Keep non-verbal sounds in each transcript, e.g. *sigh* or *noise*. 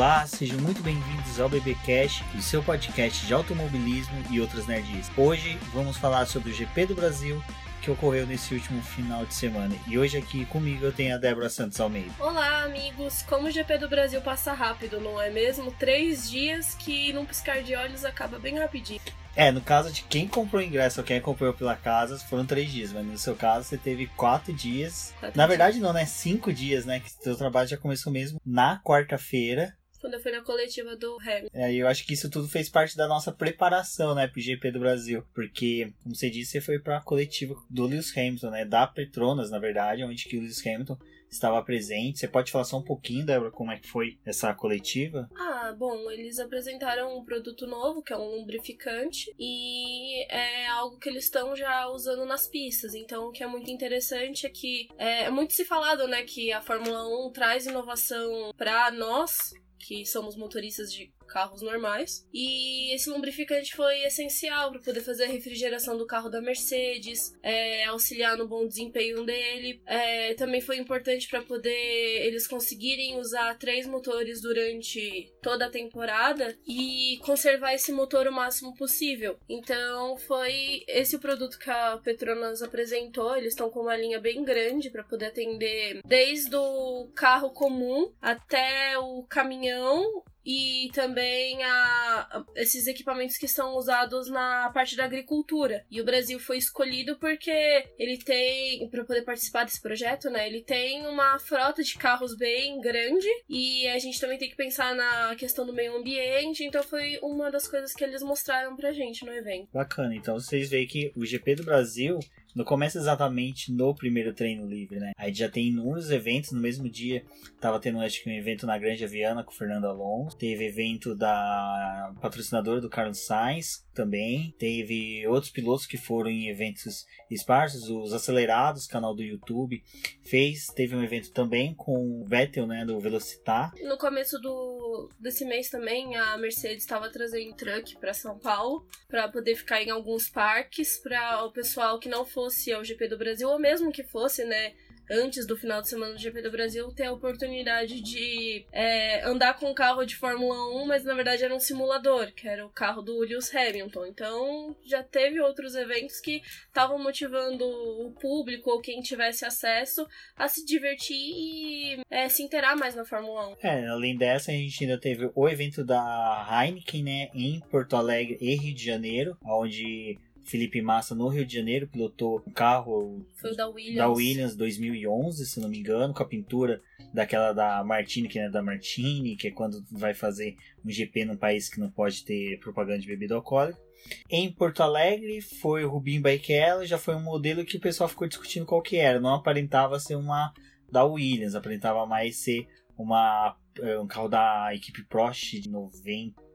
Olá, sejam muito bem-vindos ao BBcast, o seu podcast de automobilismo e outras nerds. Hoje vamos falar sobre o GP do Brasil que ocorreu nesse último final de semana. E hoje aqui comigo eu tenho a Débora Santos Almeida. Olá, amigos! Como o GP do Brasil passa rápido, não é mesmo? Três dias que num piscar de olhos acaba bem rapidinho. É, no caso de quem comprou o ingresso ou quem comprou pela casa, foram três dias, mas no seu caso você teve quatro dias. Quatro Na dias. verdade, não, né? Cinco dias, né? Que seu trabalho já começou mesmo na quarta-feira. Quando eu fui na coletiva do Hamilton. É, e eu acho que isso tudo fez parte da nossa preparação, né, pro GP do Brasil. Porque, como você disse, você foi pra coletiva do Lewis Hamilton, né? Da Petronas, na verdade, onde que o Lewis Hamilton estava presente. Você pode falar só um pouquinho, Débora, como é que foi essa coletiva? Ah, bom, eles apresentaram um produto novo, que é um lubrificante, e é algo que eles estão já usando nas pistas. Então, o que é muito interessante é que é, é muito se falado, né, que a Fórmula 1 traz inovação pra nós, que somos motoristas de carros normais. E esse lubrificante foi essencial para poder fazer a refrigeração do carro da Mercedes, é, auxiliar no bom desempenho dele. É, também foi importante para poder eles conseguirem usar três motores durante toda a temporada e conservar esse motor o máximo possível. Então foi esse o produto que a Petronas apresentou. Eles estão com uma linha bem grande para poder atender desde o carro comum até o caminhão e também a, esses equipamentos que são usados na parte da agricultura. E o Brasil foi escolhido porque ele tem, para poder participar desse projeto, né? Ele tem uma frota de carros bem grande e a gente também tem que pensar na questão do meio ambiente. Então foi uma das coisas que eles mostraram pra gente no evento. Bacana, então vocês veem que o GP do Brasil não começa exatamente no primeiro treino livre, né? Aí já tem inúmeros eventos no mesmo dia. Tava tendo, acho que um evento na Grande Viana com o Fernando Alonso. Teve evento da patrocinadora do Carlos Sainz também. Teve outros pilotos que foram em eventos esparsos, os acelerados, canal do YouTube. Fez, teve um evento também com o Vettel, né, do Velocitar. No começo do, desse mês também, a Mercedes estava trazendo truck para São Paulo para poder ficar em alguns parques para o pessoal que não fosse ao GP do Brasil ou mesmo que fosse, né? Antes do final de semana do GP do Brasil, ter a oportunidade de é, andar com um carro de Fórmula 1, mas na verdade era um simulador, que era o carro do Lewis Hamilton. Então já teve outros eventos que estavam motivando o público ou quem tivesse acesso a se divertir e é, se inteirar mais na Fórmula 1. É, além dessa, a gente ainda teve o evento da Heineken, né, em Porto Alegre e Rio de Janeiro, onde Felipe Massa, no Rio de Janeiro, pilotou um carro Foi da Williams. da Williams 2011, se não me engano, com a pintura daquela da Martini, que não é da Martini, que é quando vai fazer um GP num país que não pode ter propaganda de bebida alcoólica. Em Porto Alegre foi o Rubinho Barrichello, já foi um modelo que o pessoal ficou discutindo qual que era, não aparentava ser uma da Williams, aparentava mais ser uma é, um carro da equipe Prost de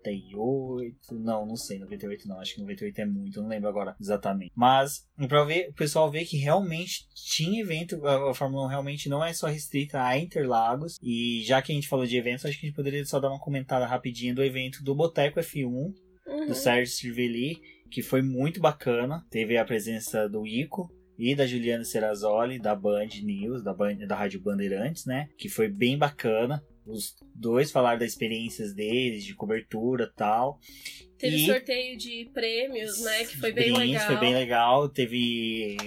98, não, não sei, 98 não, acho que 98 é muito, não lembro agora exatamente. Mas para ver, o pessoal ver que realmente tinha evento, a, a Fórmula 1 realmente não é só restrita a Interlagos. E já que a gente falou de eventos, acho que a gente poderia só dar uma comentada rapidinha do evento do Boteco F1 Uhum. do Sérgio Cervelli, que foi muito bacana. Teve a presença do Ico e da Juliana Serrazoli, da Band News, da, Band, da Rádio Bandeirantes, né? Que foi bem bacana. Os dois falaram das experiências deles, de cobertura tal. Teve E- sorteio de prêmios, né? Que foi bem Brindes, legal. Foi bem legal. Teve.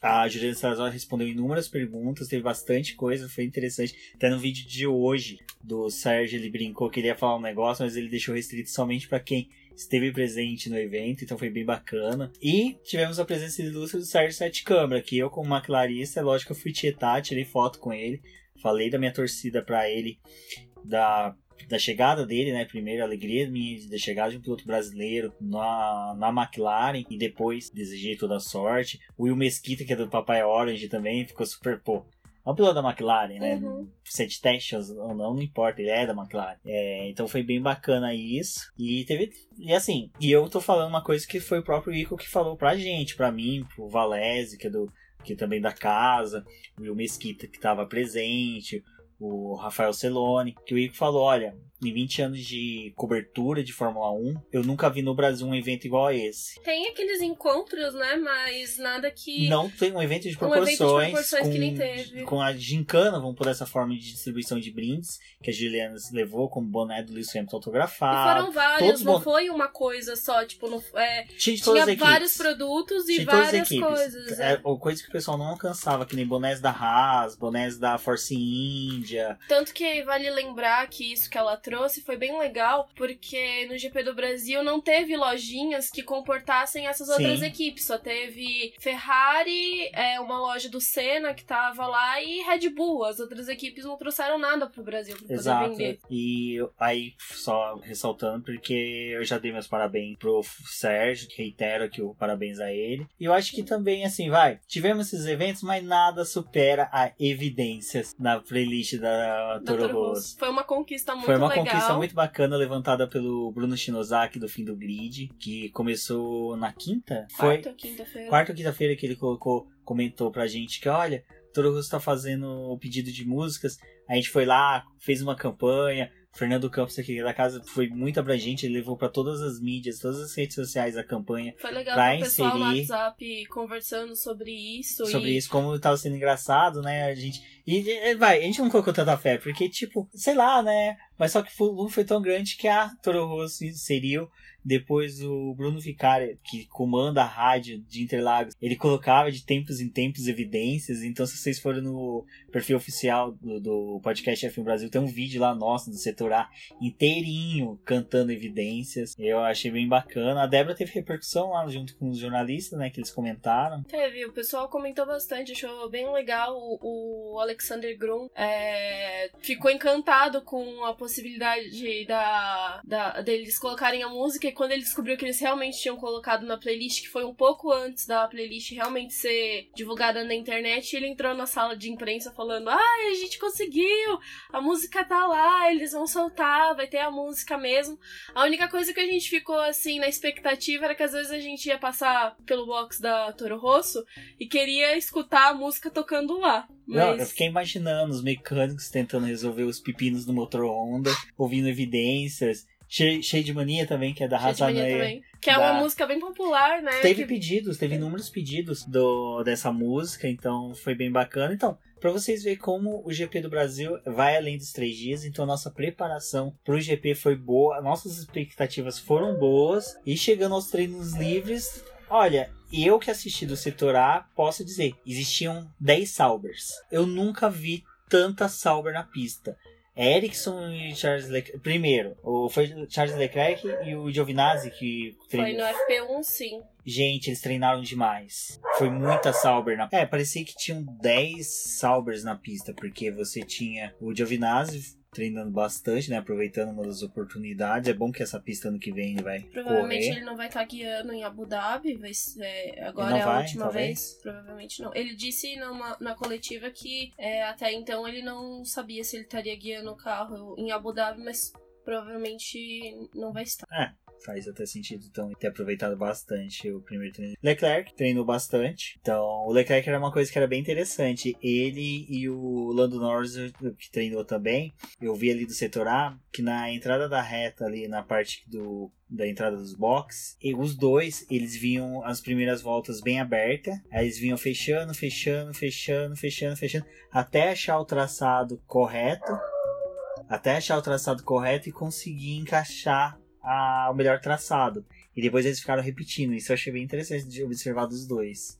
A Juliana Salazar respondeu inúmeras perguntas, teve bastante coisa, foi interessante. Até no vídeo de hoje do Sérgio, ele brincou que ele ia falar um negócio, mas ele deixou restrito somente para quem esteve presente no evento, então foi bem bacana. E tivemos a presença ilustre do Sérgio Sete Câmara, que eu, como maquilarista, é lógico que eu fui tietar, tirei foto com ele, falei da minha torcida para ele, da da chegada dele, né? Primeiro, a alegria minha da chegada de um piloto brasileiro na, na McLaren e depois desejei toda a sorte. O Will Mesquita, que é do Papai Orange também, ficou super, pô. É um piloto da McLaren, né? Uhum. Se é de testes ou não, não importa, ele é da McLaren. É, então foi bem bacana isso. E teve. E assim, e eu tô falando uma coisa que foi o próprio Ico que falou pra gente, pra mim, pro Valese, que é do. Que também da casa, o Mesquita que tava presente, o Rafael Celone, que o Ico falou, olha, em 20 anos de cobertura de Fórmula 1, eu nunca vi no Brasil um evento igual a esse. Tem aqueles encontros, né? Mas nada que. Não tem um evento de Um proporções. evento de proporções com, que nem teve. Com a gincana, vamos por essa forma de distribuição de brindes, que a Juliana levou como boné do Lewis Hamilton E autografado. foram vários, não bom- foi uma coisa só, tipo, não, é, Tinha tinha vários produtos e Tinha várias coisas. É, é. coisa que o pessoal não alcançava, que nem bonés da Haas, bonés da Force India. Tanto que vale lembrar que isso que ela trouxe foi bem legal, porque no GP do Brasil não teve lojinhas que comportassem essas Sim. outras equipes. Só teve Ferrari, é, uma loja do Senna que tava lá e Red Bull. As outras equipes não trouxeram nada pro Brasil pra poder Exato. vender. E aí, só ressaltando, porque eu já dei meus parabéns pro Sérgio, reitero aqui o parabéns a ele. E eu acho que também, assim, vai, tivemos esses eventos, mas nada supera a evidências na playlist da Da Toro Rosso. Foi uma conquista muito Foi uma legal. Conquista muito bacana levantada pelo Bruno Shinozaki do Fim do Grid, que começou na quinta? Foi Quarta ou quinta-feira. quarta ou quinta-feira que ele colocou, comentou pra gente que, olha, Toro Rosso tá fazendo o pedido de músicas. A gente foi lá, fez uma campanha. Fernando Campos aqui da casa foi muito abrangente, ele levou pra todas as mídias, todas as redes sociais a campanha Foi legal pra o pessoal no WhatsApp conversando sobre isso. sobre e... isso, como tava sendo engraçado, né? A gente. E, vai, a gente não colocou tanta fé, porque, tipo, sei lá, né? Mas só que o volume foi tão grande que a Toro Rosso inseriu. Depois o Bruno Vicari, que comanda a rádio de Interlagos, ele colocava de tempos em tempos evidências. Então, se vocês forem no perfil oficial do, do podcast F1 Brasil, tem um vídeo lá nosso do setor A inteirinho cantando evidências. Eu achei bem bacana. A Débora teve repercussão lá junto com os jornalistas, né? Que eles comentaram. Teve, o pessoal comentou bastante, achou bem legal. O, o Alexander Grum é, ficou encantado com a possibilidade da, da, deles colocarem a música. E quando ele descobriu que eles realmente tinham colocado na playlist, que foi um pouco antes da playlist realmente ser divulgada na internet, ele entrou na sala de imprensa falando: Ai, a gente conseguiu! A música tá lá, eles vão soltar, vai ter a música mesmo. A única coisa que a gente ficou assim na expectativa era que às vezes a gente ia passar pelo box da Toro Rosso e queria escutar a música tocando lá. Não, eu Mas fiquei imaginando os mecânicos tentando resolver os pepinos do motor Honda, ouvindo evidências. Cheio, cheio de mania também, que é da também. Que é da- uma música bem popular, né? Teve que... pedidos, teve inúmeros pedidos do, dessa música, então foi bem bacana. Então, pra vocês verem como o GP do Brasil vai além dos três dias, então nossa preparação pro GP foi boa, nossas expectativas foram boas, e chegando aos treinos livres, olha, eu que assisti do setor A, posso dizer, existiam 10 Saubers. Eu nunca vi tanta Sauber na pista. Ericsson e Charles Leclerc. Primeiro, foi Charles Leclerc e o Giovinazzi que Foi treinou. no FP1, sim. Gente, eles treinaram demais. Foi muita Sauber na É, parecia que tinham 10 Saubers na pista, porque você tinha o Giovinazzi treinando bastante, né? Aproveitando uma das oportunidades. É bom que essa pista ano que vem ele vai Provavelmente correr. ele não vai estar guiando em Abu Dhabi, vai ser- é, agora é a vai, última talvez? vez. Provavelmente não. Ele disse numa, na coletiva que é, até então ele não sabia se ele estaria guiando o carro em Abu Dhabi, mas provavelmente não vai estar. Faz até sentido, então, ter aproveitado bastante o primeiro treino. Leclerc treinou bastante. Então, o Leclerc era uma coisa que era bem interessante. Ele e o Lando Norris, que treinou também, eu vi ali do setor A, que na entrada da reta, ali na parte do da entrada dos boxes, e os dois, eles vinham as primeiras voltas bem abertas, aí eles vinham fechando, fechando, fechando, fechando, fechando, até achar o traçado correto, até achar o traçado correto e conseguir encaixar a- o melhor traçado. E depois eles ficaram repetindo. Isso eu achei bem interessante de observar dos dois.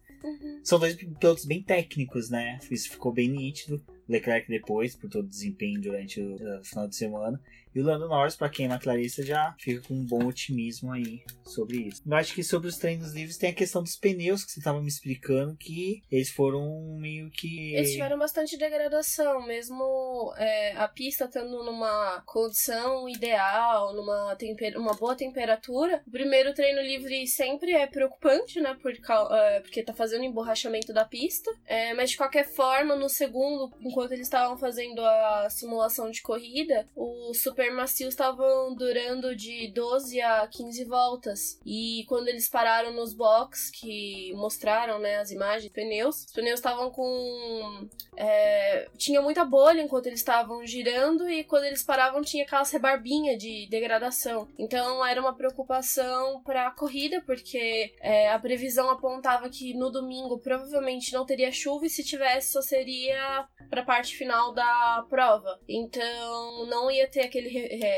São dois pilotos bem técnicos, né? Isso ficou bem nítido. Leclerc depois, por todo o desempenho durante o uh, final de semana. E o Lando Norris, para quem é McLarista, já fica com um bom otimismo aí sobre isso. Eu acho que sobre os treinos livres tem a questão dos pneus que você estava me explicando, que eles foram meio que. Eles tiveram bastante degradação, mesmo é, a pista estando numa condição ideal, numa temper uma boa temperatura. O primeiro treino livre sempre é preocupante, né? Por, é, porque tá fazendo emborrachamento da pista. É, mas de qualquer forma, no segundo, enquanto eles estavam fazendo a simulação de corrida, os super macios estavam durando de 12 a 15 voltas. E quando eles pararam nos box, que mostraram né, as imagens, pneus, os pneus estavam com. É, tinha muita bolha enquanto eles estavam girando, e quando eles paravam, tinha aquelas rebarbinhas de degradação. Então era uma preocupação para a corrida, porque é, a previsão apontava que no domingo provavelmente não teria chuva, e se tivesse, só seria para a parte final da prova. Então não ia ter aquele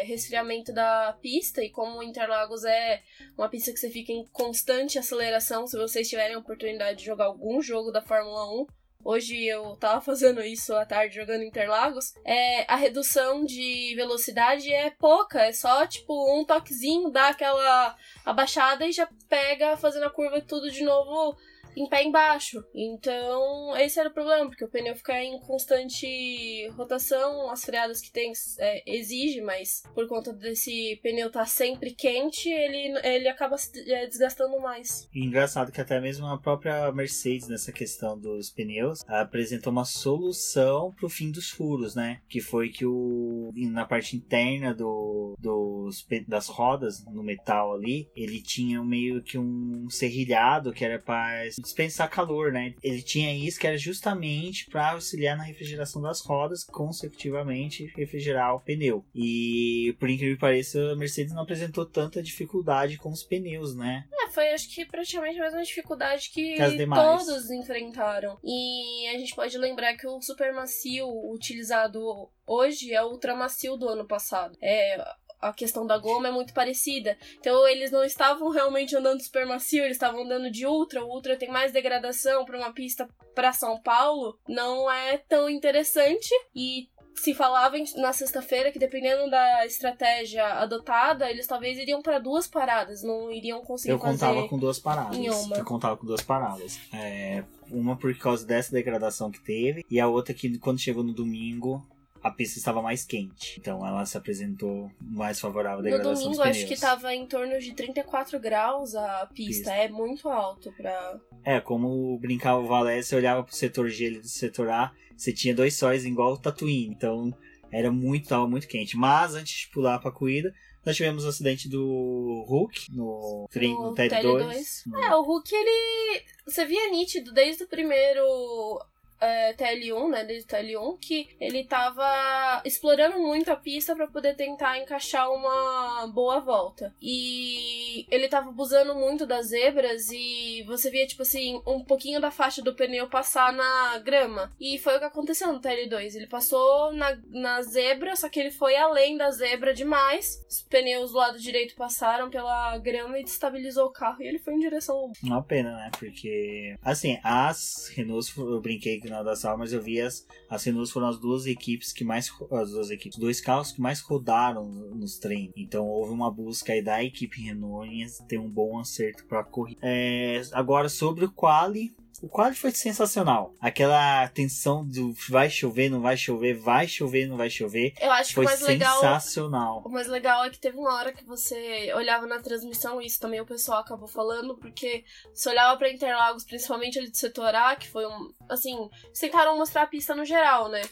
resfriamento da pista, e como Interlagos é uma pista que você fica em constante aceleração, se vocês tiverem a oportunidade de jogar algum jogo da Fórmula 1, hoje eu tava *laughs* fazendo isso à tarde jogando Interlagos, é, a redução de velocidade é pouca, é só tipo um toquezinho, dá aquela abaixada e já pega fazendo a curva tudo de novo em pé embaixo. Então, esse era o problema, porque o pneu fica em constante rotação, as freadas que tem é, exige, mas por conta desse pneu estar tá sempre quente, ele, ele acaba se é, desgastando mais. Engraçado que até mesmo a própria Mercedes, nessa questão dos pneus, apresentou uma solução pro fim dos furos, né? Que foi que o na parte interna do, dos, das rodas, no metal ali, ele tinha meio que um serrilhado que era para dispensar calor, né? Ele tinha isso que era justamente para auxiliar na refrigeração das rodas, consecutivamente refrigerar o pneu. E por incrível que pareça, a Mercedes não apresentou tanta dificuldade com os pneus, né? É, foi acho que praticamente a mesma dificuldade que, que todos enfrentaram. E a gente pode lembrar que o super macio utilizado hoje é o ultra macio do ano passado. É, a questão da goma é muito parecida. Então eles não estavam realmente andando super macio, eles estavam andando de ultra. O ultra tem mais degradação para uma pista para São Paulo, não é tão interessante e se falava na sexta-feira que dependendo da estratégia adotada, eles talvez iriam para duas paradas, não iriam conseguir Eu contava com duas paradas. Eu contava com duas paradas. É, uma por causa dessa degradação que teve e a outra que quando chegou no domingo a pista estava mais quente. Então ela se apresentou mais favorável à degradação No domingo, acho que estava em torno de 34 graus a pista. pista. É muito alto para. É, como brincava o Valé, você olhava pro setor G e do setor A, você tinha dois sóis igual o Tatooine. Então era muito, tava muito quente. Mas antes de pular pra corrida, nós tivemos o acidente do Hulk no, no, no TED 2. É, o Hulk, ele. Você via nítido desde o primeiro é, TL1, né, desde TL1, que ele tava explorando muito a pista para poder tentar encaixar uma boa volta. E ele tava abusando muito das zebras e você via, tipo assim, um pouquinho da faixa do pneu passar na grama. E foi o que aconteceu no TL2. Ele passou na, na zebra, só que ele foi além da zebra demais. Os pneus do lado direito passaram pela grama e destabilizou o carro e ele foi em direção. Uma pena, né? Porque, assim, as Renault, eu brinquei que final das almas eu vi as, as Renault foram as duas equipes que mais as duas equipes, dois carros que mais rodaram nos treinos. Então houve uma busca aí da equipe Renault em ter um bom acerto para corrida. É, agora sobre o quali, o quadro foi sensacional. Aquela tensão do vai chover, não vai chover, vai chover, não vai chover. Eu acho foi que o mais sensacional. Legal, o mais legal é que teve uma hora que você olhava na transmissão, e isso também o pessoal acabou falando, porque você olhava pra Interlagos, principalmente ali do setor A, que foi um. Assim, tentaram mostrar a pista no geral, né?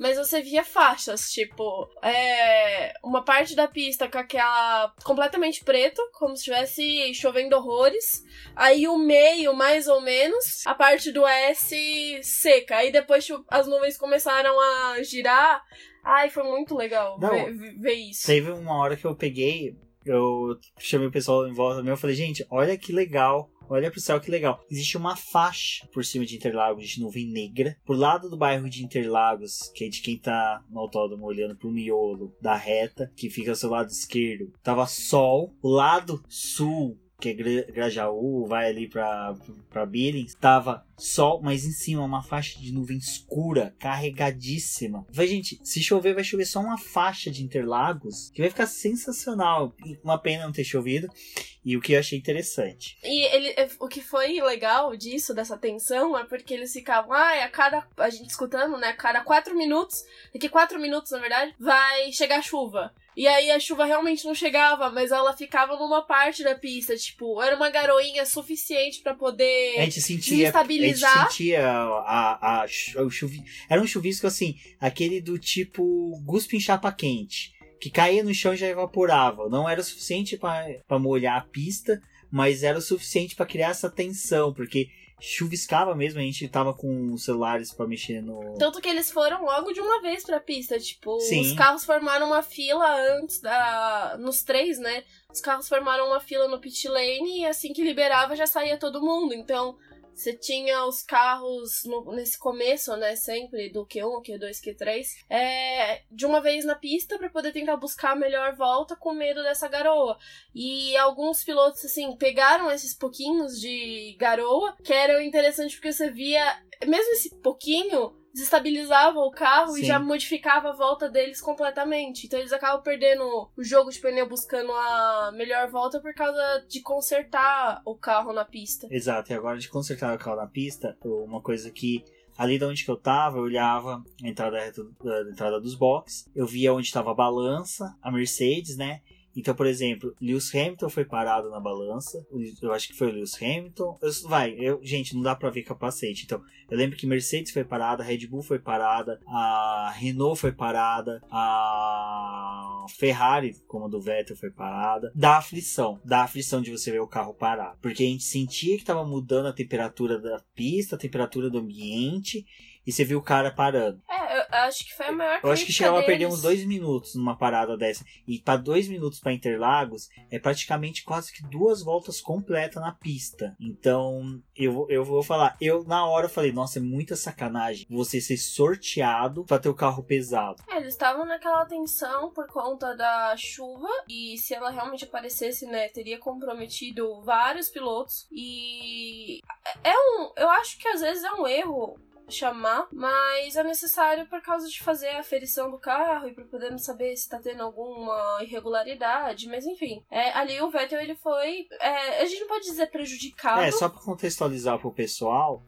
Mas você via faixas, tipo, é, uma parte da pista com aquela completamente preto, como se estivesse chovendo horrores. Aí o meio, mais ou menos, a parte do S seca. Aí depois tipo, as nuvens começaram a girar. Ai, foi muito legal Não, ver, ver isso. Teve uma hora que eu peguei, eu chamei o pessoal em volta meu, eu falei, gente, olha que legal Olha pro céu que legal. Existe uma faixa por cima de Interlagos de nuvem negra. Por lado do bairro de Interlagos, que é de quem tá no autódromo olhando pro miolo da reta, que fica ao seu lado esquerdo, tava sol. O lado sul que é Grajaú, vai ali pra, pra Billings, tava sol, mas em cima uma faixa de nuvem escura, carregadíssima. Vai, gente, se chover, vai chover só uma faixa de Interlagos, que vai ficar sensacional. Uma pena não ter chovido. E o que eu achei interessante. E ele, é, o que foi legal disso, dessa tensão, é porque eles ficavam, ah, a cada. A gente escutando, né? A cada quatro minutos, daqui quatro minutos, na verdade, vai chegar chuva. E aí a chuva realmente não chegava, mas ela ficava numa parte da pista, tipo, era uma garoinha suficiente para poder a gente sentia, estabilizar. A gente sentia a, a, a, o chuvi... Era um chuvisco assim, aquele do tipo guspe em chapa quente. Que caía no chão e já evaporava. Não era o suficiente para molhar a pista, mas era o suficiente para criar essa tensão, porque chuviscava mesmo, a gente tava com os celulares para mexer no. Tanto que eles foram logo de uma vez pra pista. Tipo, Sim. os carros formaram uma fila antes da. Nos três, né? Os carros formaram uma fila no pit lane e assim que liberava já saía todo mundo. Então, você tinha os carros no, nesse começo, né, sempre, do Q1, Q2, Q3, é, de uma vez na pista para poder tentar buscar a melhor volta com medo dessa garoa. E alguns pilotos, assim, pegaram esses pouquinhos de garoa, que eram interessantes porque você via, mesmo esse pouquinho, desestabilizava o carro Sim. e já modificava a volta deles completamente. Então eles acabam perdendo o jogo de pneu buscando a melhor volta por causa de consertar o carro na pista. Exato, e agora de consertar o carro na pista, uma coisa que ali de onde que eu tava, eu olhava a entrada, a entrada dos boxes, eu via onde estava a balança, a Mercedes, né? Então, por exemplo, Lewis Hamilton foi parado na balança. Eu acho que foi o Lewis Hamilton. Eu- vai, eu, gente, não dá pra ver capacete. Então, eu lembro que Mercedes foi parada, Red Bull foi parada, a Renault foi parada, a Ferrari, como a do Vettel, foi parada. Dá aflição, dá aflição de você ver o carro parar. Porque a gente sentia que tava mudando a temperatura da pista, a temperatura do ambiente, e você viu o cara parando. É, eu acho que foi a maior Eu acho que chegava a perder deles. uns dois minutos numa parada dessa. E para dois minutos para Interlagos é praticamente quase que duas voltas completas na pista. Então eu, eu vou falar, eu na hora falei, nossa, é muita sacanagem você ser sorteado para ter o carro pesado. É, eles estavam naquela tensão por conta da chuva e se ela realmente aparecesse, né, teria comprometido vários pilotos e é um, eu acho que às vezes é um erro chamar, mas é necessário por causa de fazer a aferição do carro e para podermos saber se tá tendo alguma irregularidade, mas enfim, é, ali o Vettel ele foi, é, a gente não pode dizer prejudicado. É, só para contextualizar pro pessoal,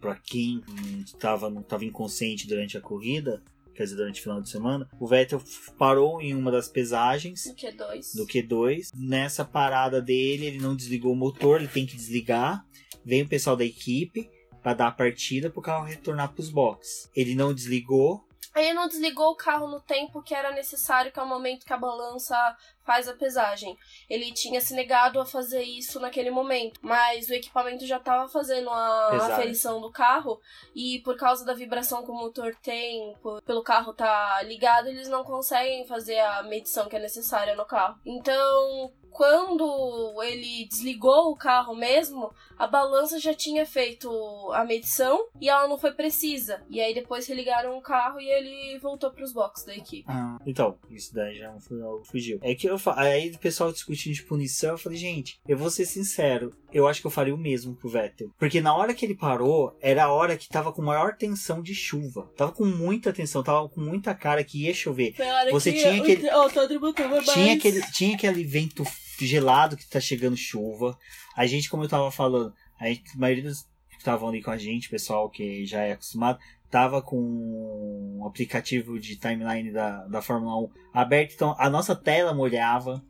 para quem estava não tava inconsciente durante a corrida, quer dizer, durante o final de semana, o Vettel parou em uma das pesagens No Q2. do Q2. Nessa parada dele, ele não desligou o motor, ele tem que desligar. Vem o pessoal da equipe para dar a partida pro carro retornar pros boxes. Ele não desligou. Ele não desligou o carro no tempo que era necessário, que é o momento que a balança faz a pesagem. Ele tinha se negado a fazer isso naquele momento, mas o equipamento já estava fazendo a aferição do carro e por causa da vibração que o motor tem, por- pelo carro tá ligado, eles não conseguem fazer a medição que é necessária no carro. Então, quando ele desligou o carro mesmo, a balança já tinha feito a medição e ela não foi precisa. E aí depois religaram o carro e ele voltou pros boxes da equipe. Então, isso daí já foi algo fugiu. É que eu aí o pessoal discutindo de punição, eu falei, gente, eu vou ser sincero, eu acho que eu faria o mesmo pro Vettel. Porque na hora que ele parou, era a hora que tava com maior tensão de chuva. Tava com muita tensão, tava com muita cara que ia chover. Foi a hora Você que tinha aquele- tava mais... Tinha aquele, tinha aquele vento gelado que tá chegando chuva. A gente, como eu tava falando, a, gente, a maioria dos que estavam ali com a gente, pessoal que já é acostumado, tava com o aplicativo de timeline da, da Fórmula 1 aberto, então a nossa tela molhava.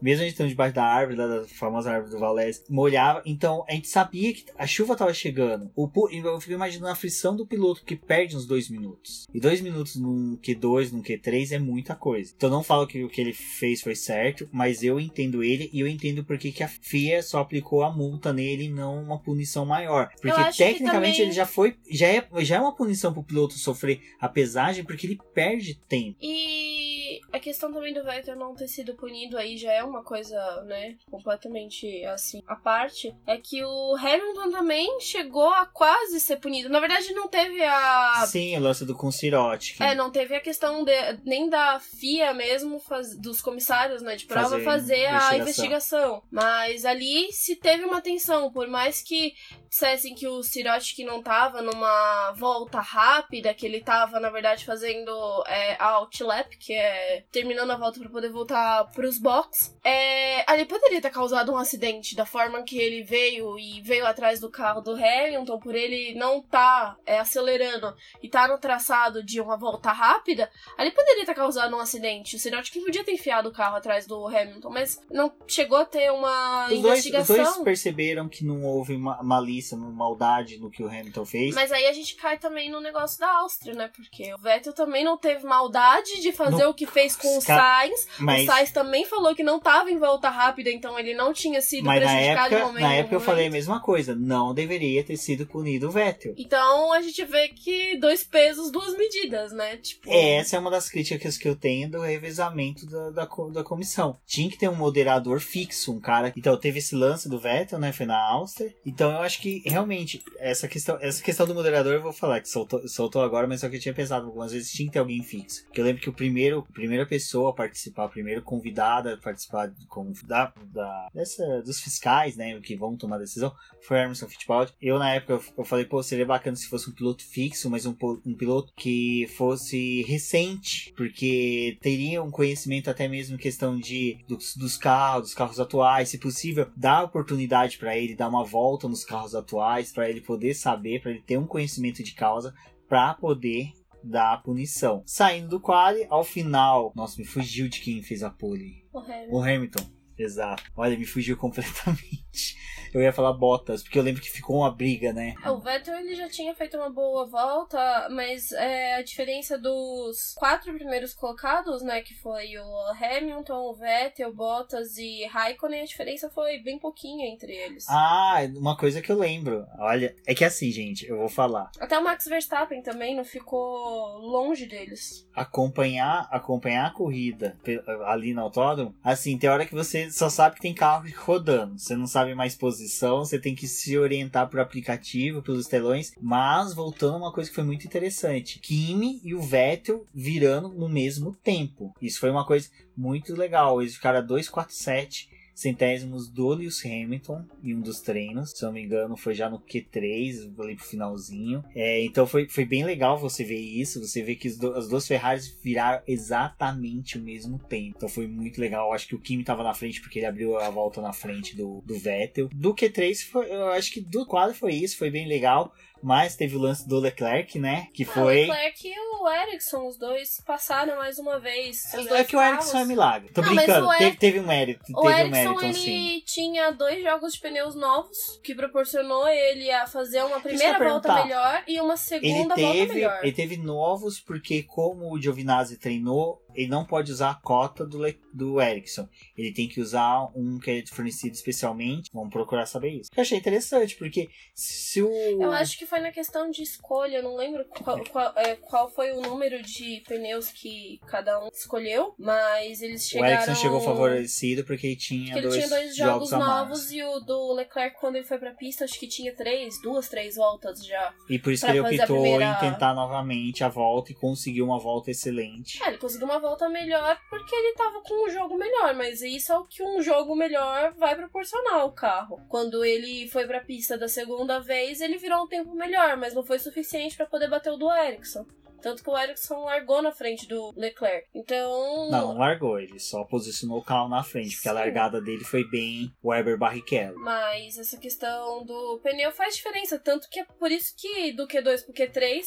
Mesmo a gente estando debaixo da árvore, da da famosa árvore do Valés, molhava. Então a gente sabia que a chuva tava chegando. O, eu fico imaginando a aflição do piloto que perde uns dois minutos. E dois minutos num Q2, num Q3 é muita coisa. Então não falo que o que ele fez foi certo, mas eu entendo ele e eu entendo por que a FIA só aplicou a multa nele e não uma punição maior. Porque tecnicamente também- ele já foi. Já é, já é uma punição pro piloto sofrer a pesagem porque ele perde tempo. E a questão também do Vettel não ter sido punido aí já é uma coisa, né, completamente assim, à parte. É que o Hamilton também chegou a quase ser punido. Na verdade, não teve a. Sim, o lance do Consirote. É, não teve a questão de- nem da FIA mesmo, faz- dos comissários né, de prova, Fazer fazer, a investigação. investigação. Mas ali se teve uma tensão, por mais que dissessem que o Sirotsky não tava numa volta rápida, que ele tava, na verdade, fazendo é, a outlap, que é terminando a volta para poder voltar pros box. É, ali poderia ter causado um acidente da forma que ele veio e veio atrás do carro do Hamilton, por ele não tá é, acelerando e tá no traçado de uma volta rápida, ali poderia ter causado um acidente. O Sinote que podia ter enfiado o carro atrás do Hamilton, mas não chegou a ter uma Os dois, os investigação. dois perceberam que não houve ma- malícia, maldade no que o Hamilton fez. Mas aí a gente cai também no negócio da Áustria, né? Porque o Vettel também não teve maldade de fazer Não. o que fez com o Sainz. Mas, O Sainz também falou que não tava em volta rápida, então ele não tinha sido mas na prejudicado em época, momento na época eu falei a mesma coisa. Não deveria ter sido punido o Vettel. Então a gente vê que dois pesos, duas medidas, né? Tipo. Essa é uma das críticas que eu tenho do revezamento da, da, da comissão. Tinha que ter um moderador fixo, um cara. Então teve esse lance do Vettel, né? Foi na Áustria. Então eu acho que realmente essa questão, essa questão do moderador eu vou falar que soltou, soltou agora, mas só que eu tinha pensado algumas vezes tinha que ter alguém fixo. Porque eu lembro que o primeiro, a primeira pessoa a participar, a primeira convidada a participar de- como da, da dessa, dos fiscais, né? Que vão tomar decisão, foi Emerson Fittipaldi. Eu na época eu, falei, pô, seria bacana se fosse um piloto fixo, mas um, um piloto que fosse recente, porque teria um conhecimento até mesmo questão de dos, dos carros, dos carros atuais, se possível, dar oportunidade para ele dar uma volta nos carros atuais, para ele poder saber, para ele ter um conhecimento de causa, para poder dar a punição. Saindo do quali, ao final, nossa, me fugiu de quem fez a pole. O Hamilton. O Hamilton. Exato. Olha, me fugiu *laughs* completamente. Eu ia falar Bottas, porque eu lembro que ficou uma briga, né? É, O Vettel ele já tinha feito uma boa volta, mas é, a diferença dos quatro primeiros colocados, né, que foi o Hamilton, o Vettel, Bottas e Raikkonen, a diferença foi bem pouquinha entre eles. Ah, uma coisa que eu lembro. Olha, é que assim, gente, eu vou falar. Até o Max Verstappen também não ficou longe deles. Acompanhar, acompanhar a corrida ali no autódromo, assim, tem hora que você só sabe que tem carro rodando. Você não sabe mais posição, você tem que se orientar por aplicativo, pelos telões. Mas, voltando a uma coisa que foi muito interessante: Kimi e o Vettel virando no mesmo tempo. Isso foi uma coisa muito legal. Eles ficaram a 247 centésimos do Lewis Hamilton em um dos treinos. Se não me engano, foi já no Q3, ali pro finalzinho. É, então foi, foi bem legal você ver isso. Você vê que as, do- as duas Ferraris viraram exatamente o mesmo tempo. Então foi muito legal. Eu acho que o Kimi tava na frente porque ele abriu a volta na frente do, do Vettel. Do Q3, foi, eu acho que do quadro foi isso, foi bem legal. Mas teve o lance do Leclerc, né? Que Ah, o foi. Leclerc e o Ericsson, os dois passaram mais uma vez. É dois que o Ericsson é milagre. Tô Não, brincando. o Er- Teve, teve um mérito. O teve um Ericsson, mérito, ele sim. tinha dois jogos de pneus novos, que proporcionou ele a fazer uma primeira volta melhor e uma Ele segunda volta teve, melhor. ele teve novos porque como o Giovinazzi treinou, ele não pode usar a cota do, Le- do Ericsson. Ele tem que usar um que é fornecido especialmente. Vamos procurar saber isso. Eu achei interessante, porque se o. Eu acho que foi na questão de escolha, eu não lembro qual, qual, é, qual foi o número de pneus que cada um escolheu, mas eles o chegaram... Ericsson chegou favorecido porque ele tinha, que ele dois, tinha dois jogos, jogos, novos e o do Leclerc, quando ele foi pra pista, acho que tinha três, duas, três voltas já. E por isso que ele optou primeira- em tentar novamente a volta e conseguiu uma volta excelente. É, ele conseguiu uma volta melhor porque ele tava com um jogo melhor, mas isso é o que um jogo melhor vai proporcionar ao carro. Quando ele foi pra pista da segunda vez, ele virou um tempo melhor, mas não foi suficiente pra poder bater o do Ericsson. Tanto que o Ericsson largou na frente do Leclerc. Então. Não, não largou, ele só posicionou o carro na frente, porque a Sim. largada dele foi bem Weber Barrichello. Mas essa questão do pneu faz diferença. Tanto que é por isso que do Q2 pro Q3,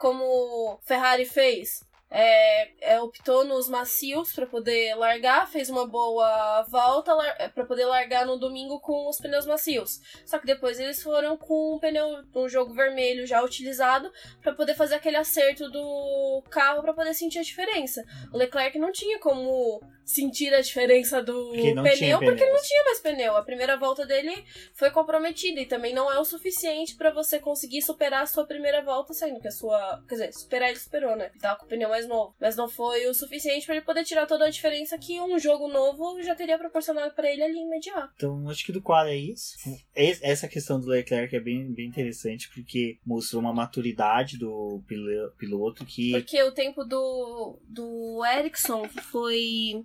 como Ferrari fez, é, é, optou nos macios para poder largar, fez uma boa volta para poder largar no domingo com os pneus macios. Só que depois eles foram com o pneu um jogo vermelho já utilizado para poder fazer aquele acerto do carro para poder sentir a diferença. O Leclerc não tinha como sentir a diferença do Porque pneu porque ele não tinha mais pneu. A primeira volta dele foi comprometida e também não é o suficiente para você conseguir superar a sua primeira volta, sendo que a sua. Quer dizer, superar ele superou, né? Ele tava com o pneu mais novo. Mas não foi o suficiente para ele poder tirar toda a diferença que um jogo novo já teria proporcionado para ele ali imediato. Então, acho que do quadro é isso. Es- Essa questão do Leclerc é bem, bem interessante, porque mostrou uma maturidade do pilo- piloto que. Porque o tempo do, do Ericsson foi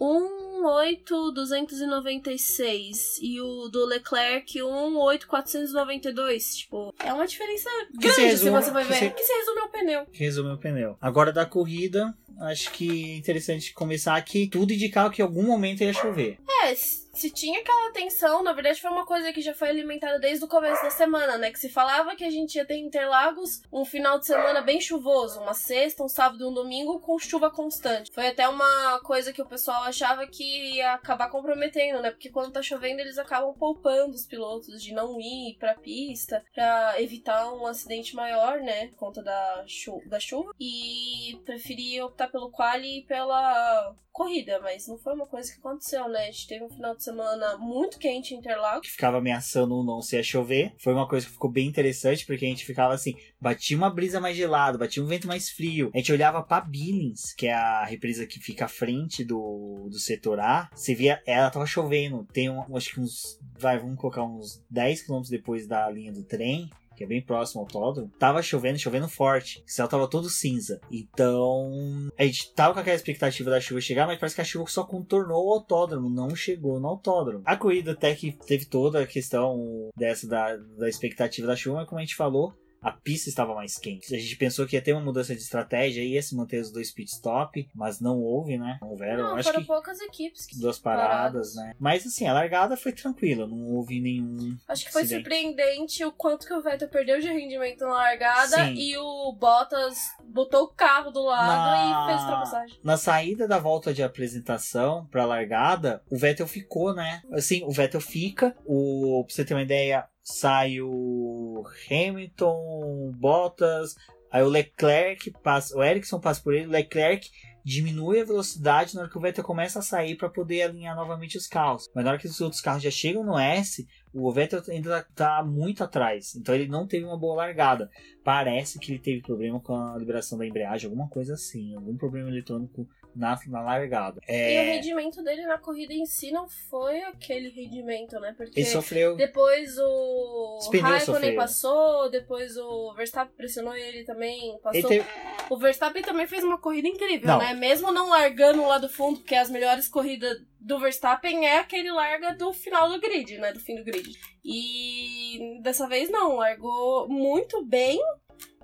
1,8296 e o do Leclerc 1,8492. Tipo, é uma diferença Que se grande se, resume- você vai que ver. se- Que se resume ao pneu. Resume o pneu. Agora da corrida, acho que é interessante começar que tudo indicava que em algum momento ia chover. É, se tinha aquela tensão, na verdade foi uma coisa que já foi alimentada desde o começo da semana, né? Que se falava que a gente ia ter Interlagos um final de semana bem chuvoso, uma sexta, um sábado e um domingo com chuva constante. Foi até uma coisa que o pessoal achava que ia acabar comprometendo, né? Porque quando tá chovendo eles acabam poupando os pilotos de não ir pra pista pra evitar um acidente maior, né? Por conta da, chu da chuva. E preferi optar pelo quali e pela corrida, mas não foi uma coisa que aconteceu, né? A gente teve um final de semana muito quente em Interlagos. Que ficava ameaçando não se ia chover. Foi uma coisa que ficou bem interessante, porque a gente ficava assim, batia uma brisa mais gelada, batia um vento mais frio. A gente olhava pra Billings, que é a represa que fica à frente do, do setor A. Você via, ela tava chovendo. Tem um, acho que uns, vai, vamos colocar uns 10 km depois da linha do trem que é bem próximo ao autódromo, tava chovendo, chovendo forte. O céu tava todo cinza. Então, a gente tava com aquela expectativa da chuva chegar, mas parece que a chuva só contornou o autódromo, não chegou no autódromo. A corrida até que teve toda a questão dessa da, da expectativa da chuva, mas como a gente falou, a pista estava mais quente. A gente pensou que ia ter uma mudança de estratégia, ia se manter os dois pit stop, mas não houve, né? Não houveram. Não, Acho foram que poucas equipes que duas paradas, né? Mas assim, a largada foi tranquila, não houve nenhum. Acho que foi acidente. surpreendente o quanto que o Vettel perdeu de rendimento na largada Sim. e o Bottas botou o carro do lado Na- e fez ultrapassagem. Na saída da volta de apresentação pra largada, o Vettel ficou, né? Assim, o Vettel fica, o, pra você ter uma ideia, sai o Hamilton, Bottas, aí o Leclerc passa, o Ericsson passa por ele, o Leclerc diminui a velocidade na hora que o Vettel começa a sair para poder alinhar novamente os carros. Mas na hora que os outros carros já chegam no S, o Vettel ainda tá muito atrás. Então ele não teve uma boa largada. Parece que ele teve problema com a liberação da embreagem, alguma coisa assim, algum problema eletrônico na, na largada. E o É, rendimento dele na corrida em si não foi aquele rendimento, né? Porque ele sofreu. depois o Raikkonen passou, depois o Verstappen pressionou ele também, Ele passou. teve, O Verstappen também fez uma corrida incrível, Não. né? Mesmo não largando lá do fundo, porque as melhores corridas do Verstappen é aquele larga do final do grid, né? Do fim do grid. E dessa vez não, largou muito bem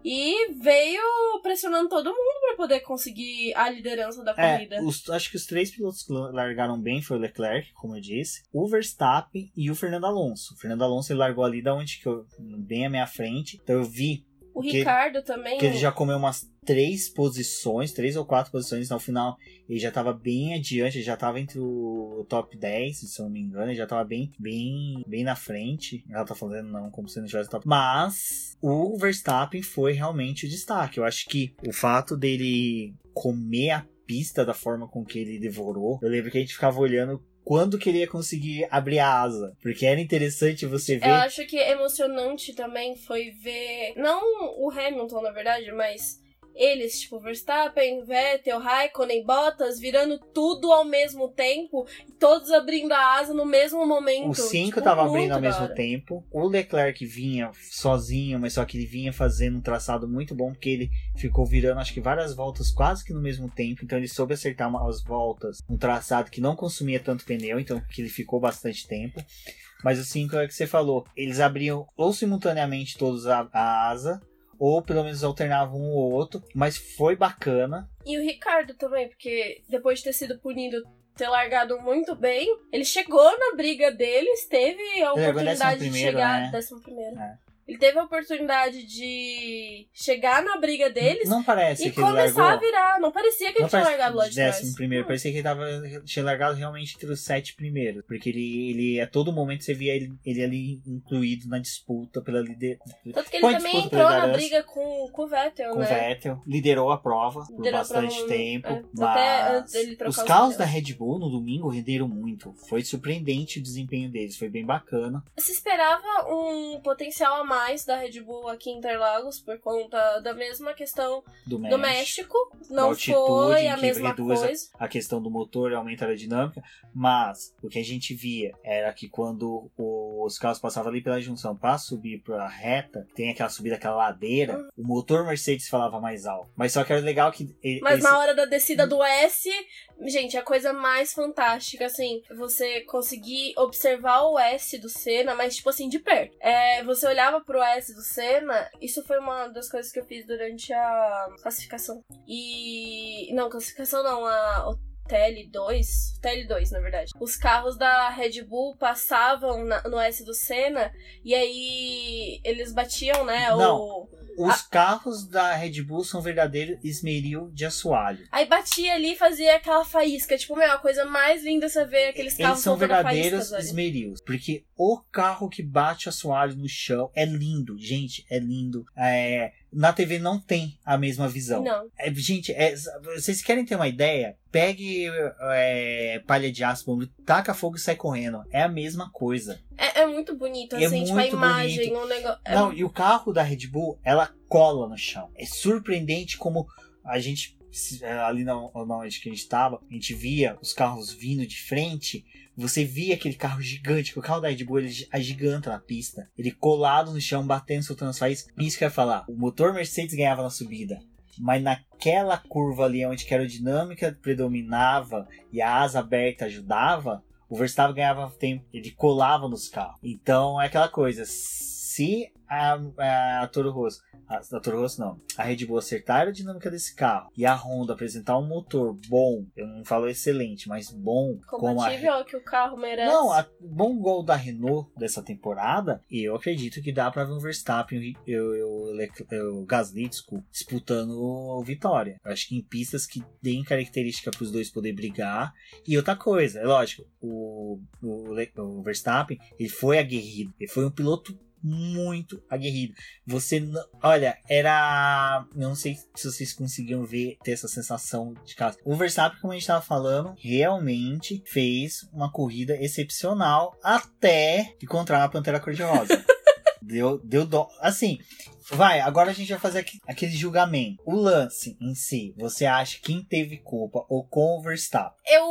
e veio pressionando todo mundo pra poder conseguir a liderança da corrida. É, os- acho que os três pilotos que largaram bem foi o Leclerc, como eu disse, o Verstappen e o Fernando Alonso. O Fernando Alonso ele largou ali da onde que eu bem à minha frente. Então eu vi O que- Ricardo também. que ele já comeu umas três posições, três ou quatro posições. No final ele já tava bem adiante, ele já tava entre o top 10, se eu não me engano, ele já tava bem, bem, bem na frente. Ela tá falando não, como se não tivesse top. Mas o Verstappen foi realmente o destaque. Eu acho que o fato dele comer a pista da forma com que ele devorou, eu lembro que a gente ficava olhando quando que ele ia conseguir abrir a asa. Porque era interessante você ver. Eu acho que emocionante também foi ver. Não o Hamilton, na verdade, mas eles, tipo, Verstappen, Vettel, Raikkonen, Bottas, virando tudo ao mesmo tempo, todos abrindo a asa no mesmo momento. Os cinco tipo, tava muito abrindo ao mesmo hora. tempo. O Leclerc vinha sozinho, mas só que ele vinha fazendo um traçado muito bom, porque ele ficou virando, acho que várias voltas quase que no mesmo tempo. Então ele soube acertar uma- as voltas, um traçado que não consumia tanto pneu, então que ele ficou bastante tempo. Mas os cinco é o que você falou. Eles abriam ou simultaneamente todos a, a asa, ou pelo menos alternavam um ou outro. Mas foi bacana. E o Ricardo também, porque depois de ter sido punido ter largado muito bem, ele chegou na briga deles, teve a oportunidade de 11º, chegar. né? Décimo primeiro. É. Ele teve a oportunidade de chegar na briga deles Não parece e que ele começar largou. a virar. Não parecia que ele Não tinha parece largado lá de trás. décimo primeiro, Hum. parecia que ele tava, tinha largado realmente entre os sete primeiros. Porque ele, ele a todo momento você via ele, ele ali incluído na disputa pela liderança. Tanto que ele Foi também entrou na briga com, com o Vettel, Com o né? Vettel, liderou a prova por Liderou a bastante prova, tempo. é. Mas Até antes dele trocar os os carros da Red Bull no domingo renderam muito. Foi surpreendente o desempenho deles, foi bem bacana. Se esperava um potencial a mais da Red Bull aqui em Interlagos por conta da mesma questão Do do México. Não altitude foi a que mesma reduz a- coisa. a questão do motor aumenta a dinâmica, mas o que a gente via era que quando os carros passavam ali pela junção para subir para reta, tem aquela subida, aquela ladeira, o motor Mercedes falava mais alto. Mas só que era legal que ele- Mas esse- na hora da descida do S, gente, a coisa mais fantástica, assim, você conseguir observar o S do Senna, mas tipo assim, de perto. É, você olhava pro S do Senna, isso foi uma das coisas que eu fiz durante a classificação. E. Não, classificação não, a. o TL2, TL2 na verdade, os carros da Red Bull passavam na, no S do Senna e aí eles batiam, né? Não. O... Os carros da Red Bull são verdadeiro esmeril de assoalho. Aí batia ali e fazia aquela faísca. Tipo, meu, a coisa mais linda você ver aqueles carros Eles são verdadeiros faíscas, esmerils. Porque o carro que bate assoalho no chão é lindo. Gente, é lindo. É, na TV não tem a mesma visão. Não. É, gente, é, vocês querem ter uma ideia? Pegue é, palha de aço, taca fogo e sai correndo. É a mesma coisa. É, é muito bonito, É assim, tipo, a muito imagem, bonito. o negócio. é Não, e o carro da Red Bull, ela cola no chão. É surpreendente como a gente, é, ali na, onde que a gente tava, a gente via os carros vindo de frente. Você via aquele carro gigante, que o carro da Red Bull ele agiganta na pista. Ele colado no chão, batendo, soltando as faíscas. Isso que eu ia falar. O motor Mercedes ganhava na subida. Mas naquela curva ali onde a aerodinâmica predominava e a asa aberta ajudava, o Verstappen ganhava tempo, ele colava nos carros. Então é aquela coisa, se a, a, a Toro Rosso, a, a Toro Rosso não, a Red Bull acertar a aerodinâmica desse carro e a Honda apresentar um motor bom, eu não falo excelente, mas bom, a compatível ao que o carro merece. não, a bom gol da Renault dessa temporada, eu acredito que dá pra ver um Verstappen e o, o, o Gasly, desculpa, disputando vitória. Eu acho que em pistas que deem característica pros dois poder brigar. E outra coisa, é lógico, o, o, o Verstappen, ele foi aguerrido, ele foi um piloto muito aguerrido. Você não, olha, era, não sei se vocês conseguiam ver ter essa sensação de casa. O Verstappen, como a gente tava falando, realmente fez uma corrida excepcional até encontrar a Pantera Cor-de-Rosa. *laughs* deu, deu dó. Assim, vai, agora a gente vai fazer aqui- aquele julgamento. O lance em si, você acha quem teve culpa ou com o Verstappen? Eu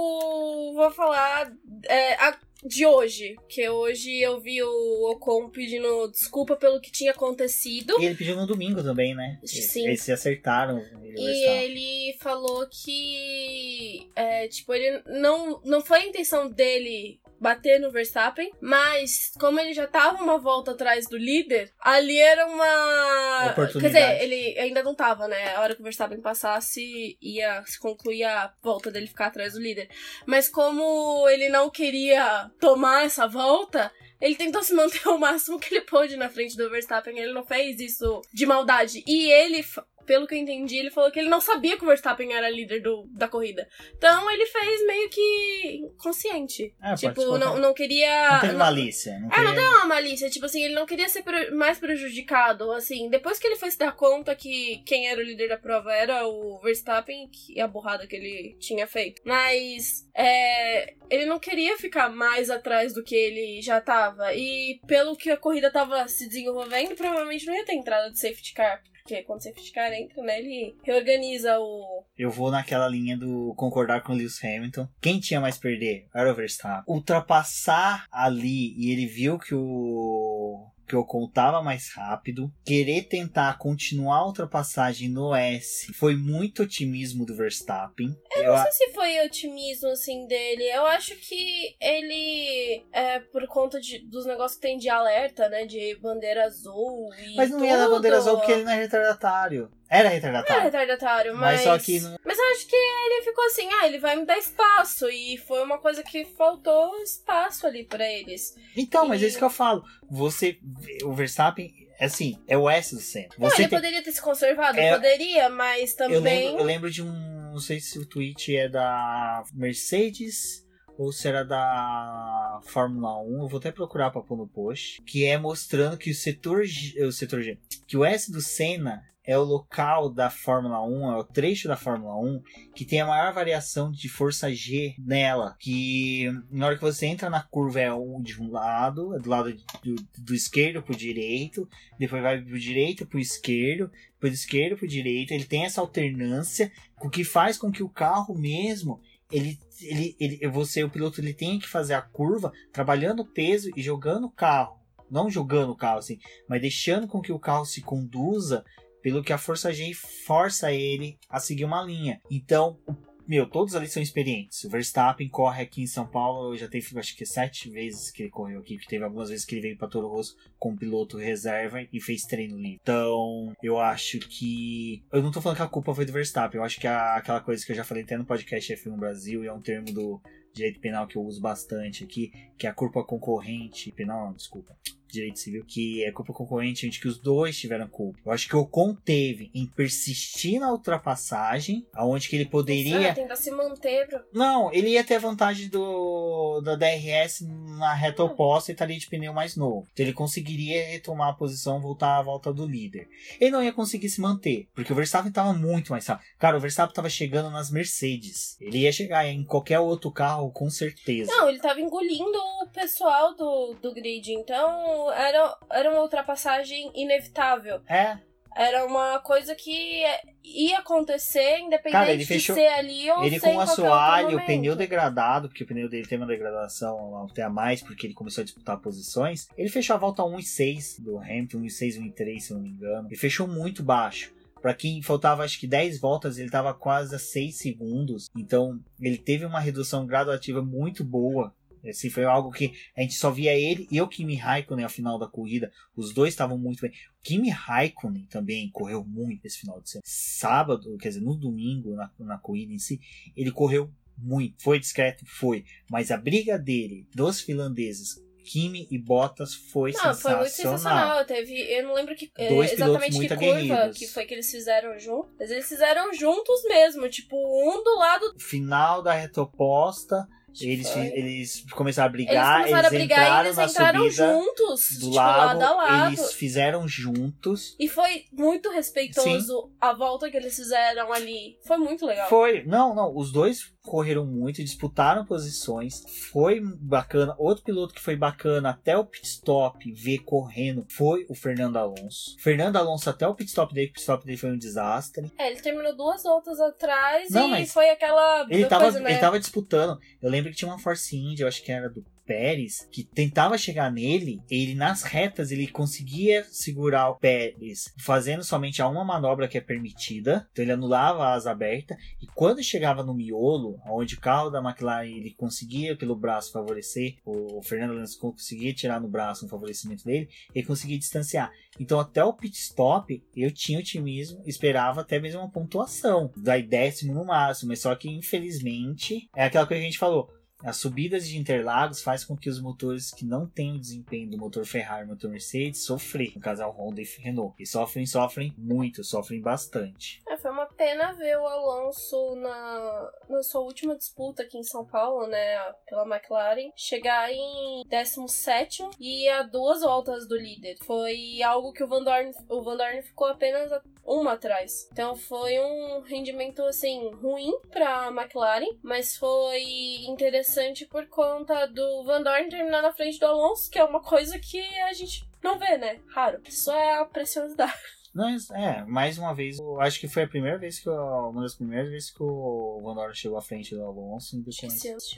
vou falar é, a- de hoje, que hoje eu vi o Ocon pedindo desculpa pelo que tinha acontecido. E ele pediu no domingo também, né? Sim. Eles se acertaram. ele e ele falou que, é, tipo, ele não, não foi a intenção dele bater no Verstappen, mas como ele já tava uma volta atrás do líder, ali era uma... Quer dizer, ele ainda não tava, né? A hora que o Verstappen passasse, ia se concluir a volta dele ficar atrás do líder. Mas como ele não queria tomar essa volta... Ele tentou se manter o máximo que ele pôde na frente do Verstappen. Ele não fez isso de maldade. E ele, pelo que eu entendi, ele falou que ele não sabia que o Verstappen era líder do, da corrida. Então ele fez meio que consciente. É, tipo, não, não queria. Não teve malícia. Não É, não teve- deu uma malícia, tipo assim, ele não queria ser mais prejudicado, assim, depois que ele foi se dar conta que quem era o líder da prova era o Verstappen e a burrada que ele tinha feito. Mas, é, ele não queria ficar mais atrás do que ele já tava, e pelo que a corrida tava se desenvolvendo, provavelmente não ia ter entrada de safety car. Porque quando safety car entra, né, ele reorganiza o... Eu vou naquela linha do concordar com o Lewis Hamilton. Quem tinha mais perder era o Verstappen. Ultrapassar ali e ele viu que o que o Ocon tava mais rápido. Querer tentar continuar a ultrapassagem no S foi muito otimismo do Verstappen. Eu, Não sei se foi otimismo, assim, dele. Eu acho que ele, é, por conta de, dos negócios que tem de alerta, né, de bandeira azul e mas não ia dar tudo. bandeira azul porque ele não é retardatário. Era Não era retardatário. retardatário, Mas mas... só que não- Mas eu acho que ele ficou assim, ah, ele vai me dar espaço. E foi uma coisa que faltou espaço ali pra eles. Então, mas é E- isso que eu falo. Você, o Verstappen, assim, é o S do centro. Não, Você ele tem- poderia ter se conservado? É- Poderia, mas também... Eu lembro, eu lembro de um. Não sei se o tweet é da Mercedes ou se era da Fórmula 1. Eu vou até procurar pra pôr no post. Que é mostrando que o setor G, o setor G, que o S do Senna é o local da Fórmula 1, é o trecho da Fórmula 1 que tem a maior variação de força G nela. Que na hora que você entra na curva é de um lado, é do lado do, do esquerdo pro direito, depois vai pro direito pro esquerdo, depois do esquerdo pro direito. Ele tem essa alternância, o que faz com que o carro mesmo ele, ele, ele, você, o piloto, ele tem que fazer a curva trabalhando o peso e jogando o carro. Não jogando o carro assim, mas deixando com que o carro se conduza pelo que a força G força ele a seguir uma linha. Então, meu, todos ali são experientes. O Verstappen corre aqui em São Paulo, já teve acho que sete vezes que ele correu aqui, que teve algumas vezes que ele veio para Toro Rosso com piloto reserva e fez treino livre. Então, eu acho que. Eu não tô falando que a culpa foi do Verstappen, eu acho que a, aquela coisa que eu já falei até no podcast F1 Brasil, e é um termo do direito penal que eu uso bastante aqui, que é a culpa concorrente. Penal, não, desculpa direito civil, que é culpa concorrente, onde que os dois tiveram culpa. Eu acho que o Ocon teve em persistir na ultrapassagem, aonde que ele poderia... tentar se manter, bro. Não, ele ia ter a vantagem do, da DRS na reta oposta e estaria de pneu mais novo. Então ele conseguiria retomar a posição, voltar à volta do líder. Ele não ia conseguir se manter, porque o Verstappen estava muito mais rápido. Cara, o Verstappen estava chegando nas Mercedes. Ele ia chegar em qualquer outro carro, com certeza. Não, ele estava engolindo o pessoal do, do grid, então era, era uma ultrapassagem inevitável. É. Era uma coisa que ia acontecer, independente Cara, ele fechou, de ser ali ou Ele com o assoalho, o pneu degradado, porque o pneu dele tem uma degradação até a mais, porque ele começou a disputar posições. Ele fechou a volta 1 e 6 do Hamilton, 1 e 6, 1 e 3, se eu não me engano. Ele fechou muito baixo. Para quem faltava acho que 10 voltas, ele estava quase a 6 segundos. Então, ele teve uma redução gradativa muito boa Assim, foi algo que a gente só via ele e o Kimi Raikkonen ao final da corrida. Os dois estavam muito bem. O Kimi Raikkonen também correu muito esse final de semana. Sábado, quer dizer, no domingo, na, na corrida em si, ele correu muito. Foi discreto? Foi. Mas a briga dele, dos finlandeses, Kimi e Bottas foi não, sensacional. Foi muito sensacional. Teve, eu não lembro que, Dois exatamente que curva que foi que eles fizeram juntos. Mas eles fizeram juntos mesmo, tipo, um do lado. Final da reta oposta eles, eles começaram a brigar, eles, eles a brigar entraram, eles entraram juntos, do tipo, lado, lado a lado. Eles fizeram juntos. E foi muito respeitoso Sim. a volta que eles fizeram ali. Foi muito legal. Foi. Não, não. Os dois correram muito, disputaram posições, foi bacana. Outro piloto que foi bacana até o pit stop ver correndo foi o Fernando Alonso. Fernando Alonso até o pit stop dele, o pit stop dele foi um desastre. É, ele terminou duas voltas atrás Não, e foi aquela ele tava, coisa, né? ele tava disputando. Eu lembro que tinha uma Force India, eu acho que era do Pérez, que tentava chegar nele, ele nas retas ele conseguia segurar o Pérez, fazendo somente a uma manobra que é permitida, então ele anulava a asa aberta, e quando chegava no miolo, onde o carro da McLaren ele conseguia pelo braço favorecer, o Fernando Alonso conseguia tirar no braço um favorecimento dele, ele conseguia distanciar. Então até o pit stop eu tinha otimismo, esperava até mesmo uma pontuação, daí décimo no máximo, mas só que infelizmente é aquela coisa que a gente falou, as subidas de Interlagos faz com que os motores que não têm o desempenho do motor Ferrari e motor Mercedes sofrem, no casal Honda e Renault. E sofrem, sofrem muito, sofrem bastante. É, foi uma pena ver o Alonso na, na sua última disputa aqui em São Paulo, né, pela McLaren, chegar em 17 e a duas voltas do líder. Foi algo que o Van Dorn, o Van Dorn ficou apenas uma atrás. Então foi um rendimento assim ruim para a McLaren, mas foi interessante por conta do Van Dorn terminar na frente do Alonso, que é uma coisa que a gente não vê, né? Raro. Isso é a preciosidade. Mas, é, mais uma vez, acho que foi a primeira vez que eu, uma das primeiras vezes que o Van Dorn chegou à frente do Alonso.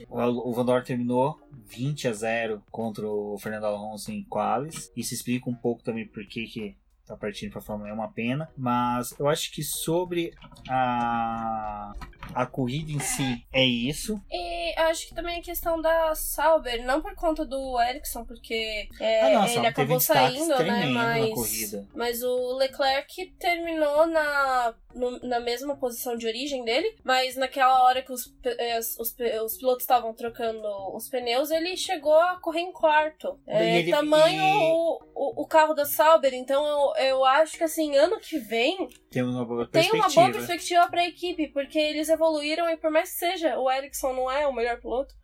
O, o Van Dorn terminou 20 a 0 contra o Fernando Alonso em qualis. Isso explica um pouco também por que tá partindo para a Fórmula 1 é uma pena, mas eu acho que sobre a a corrida em si é isso. E acho que também a questão da Sauber, não por conta do Ericsson, porque é, ah, ele acabou saindo, né? Mas, mas o Leclerc terminou na, no, na mesma posição de origem dele, mas naquela hora que os, eh, os, os pilotos estavam trocando os pneus, ele chegou a correr em quarto. É, ele, tamanho e... o, o, o, carro da Sauber, então eu, eu acho que assim, ano que vem tem uma boa perspectiva, tem uma boa perspectiva pra equipe, porque eles evoluíram e por mais que seja, o Ericsson não é o melhor piloto,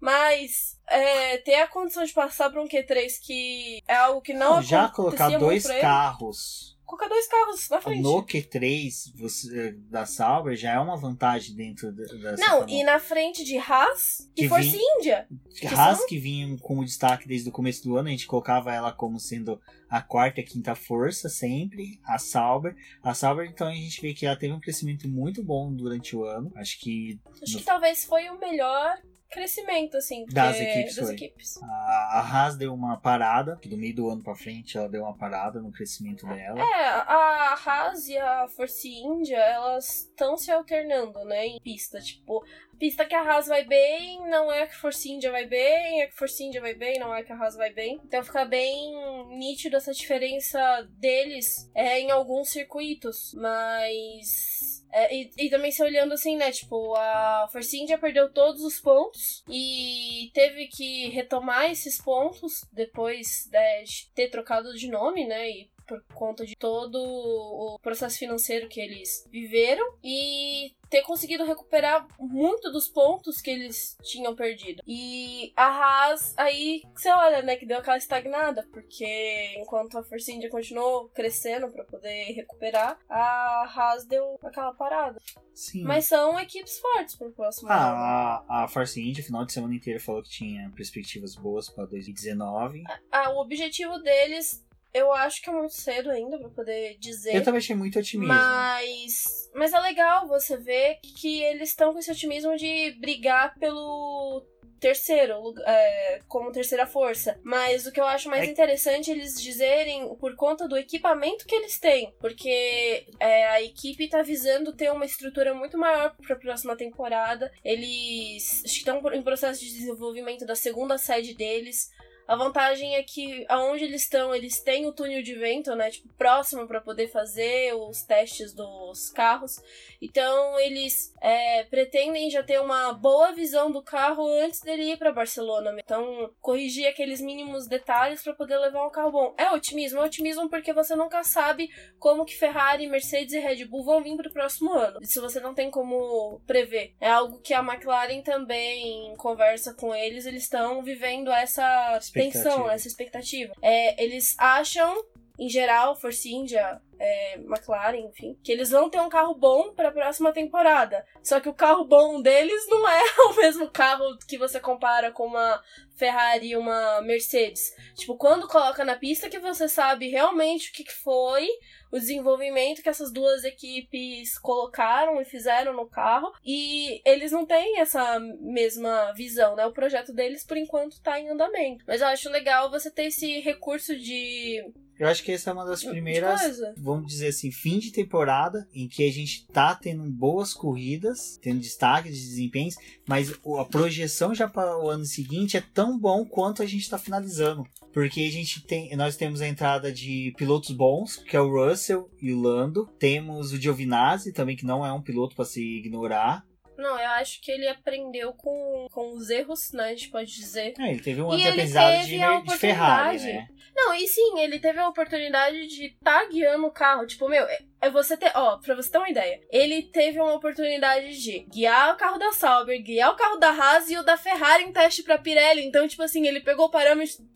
mas é, ter a condição de passar para um Q3 que é algo que não, não Já colocar dois carros colocar dois carros na frente. No Q3 você, da Sauber já é uma vantagem dentro dessa. Não, forma. e na frente de Haas e Force India. Que Haas são... que vinha como destaque desde o começo do ano, a gente colocava ela como sendo a quarta e quinta força sempre, a Sauber. A Sauber, então, a gente vê que ela teve um crescimento muito bom durante o ano. Acho que. Acho no... que talvez foi o melhor crescimento, assim. Das equipes, das equipes. A, a Haas deu uma parada, que do meio do ano pra frente ela deu uma parada no crescimento dela. É, a Haas e a Force India, elas estão se alternando, né, em pista. Tipo, pista que a Haas vai bem, não é que a Force India vai bem, é que a Force India vai bem, não é que a Haas vai bem. Então fica bem nítido essa diferença deles é, em alguns circuitos, mas... É, e, e também se olhando assim, né? Tipo, a Force India perdeu todos os pontos e teve que retomar esses pontos depois né, de ter trocado de nome, né? E por conta de todo o processo financeiro que eles viveram e ter conseguido recuperar muito dos pontos que eles tinham perdido. E a Haas, aí você olha, né, que deu aquela estagnada, porque enquanto a Force India continuou crescendo para poder recuperar, a Haas deu aquela parada. Sim. Mas são equipes fortes pro próximo ano. Ah, a, a Force India, final de semana inteiro, falou que tinha perspectivas boas para 2019. Ah, o objetivo deles eu acho que é muito cedo ainda pra poder dizer. Eu também achei muito otimismo. Mas. Mas é legal você ver que eles estão com esse otimismo de brigar pelo terceiro, é, como terceira força. Mas o que eu acho mais É- interessante é eles dizerem por conta do equipamento que eles têm. Porque é, a equipe tá visando ter uma estrutura muito maior pra próxima temporada. Eles estão em processo de desenvolvimento da segunda sede deles. A vantagem é que aonde eles estão, eles têm o túnel de vento, né? Tipo, próximo para poder fazer os testes dos carros. Então, eles é, pretendem já ter uma boa visão do carro antes dele ir para Barcelona. Então, corrigir aqueles mínimos detalhes para poder levar um carro bom. É otimismo, é otimismo porque você nunca sabe como que Ferrari, Mercedes e Red Bull vão vir para o próximo ano. Isso você não tem como prever. É algo que a McLaren também conversa com eles. Eles estão vivendo essa Expectativa. tensão, essa expectativa. É, eles acham, em geral, Force India, é, McLaren, enfim, que eles vão ter um carro bom para a próxima temporada. Só que o carro bom deles não é *laughs* o mesmo carro que você compara com uma Ferrari e uma Mercedes. Tipo, quando coloca na pista que você sabe realmente o que foi o desenvolvimento que essas duas equipes colocaram e fizeram no carro. E eles não têm essa mesma visão, né? O projeto deles, por enquanto, tá em andamento. Mas eu acho legal você ter esse recurso de, Eu acho que essa é uma das primeiras, coisa. vamos dizer assim, fim de temporada em que a gente tá tendo boas corridas, tendo destaque de desempenhos, mas a projeção já para o ano seguinte é tão bom quanto a gente tá finalizando. Porque a gente tem, nós temos a entrada de pilotos bons, que é o Russell e o Lando. Temos o Giovinazzi também, que não é um piloto para se ignorar. Não, eu acho que ele aprendeu com, com os erros, né? A gente pode dizer. É, ele teve um E ele teve de, de Ferrari, né? Não, e sim, ele teve a oportunidade de estar tá guiando o carro. Tipo, meu, é- é você ter. Ó, pra você ter uma ideia. Ele teve uma oportunidade de guiar o carro da Sauber, guiar o carro da Haas e o da Ferrari em teste pra Pirelli. Então, tipo assim, ele pegou parâmetros. Parâmetro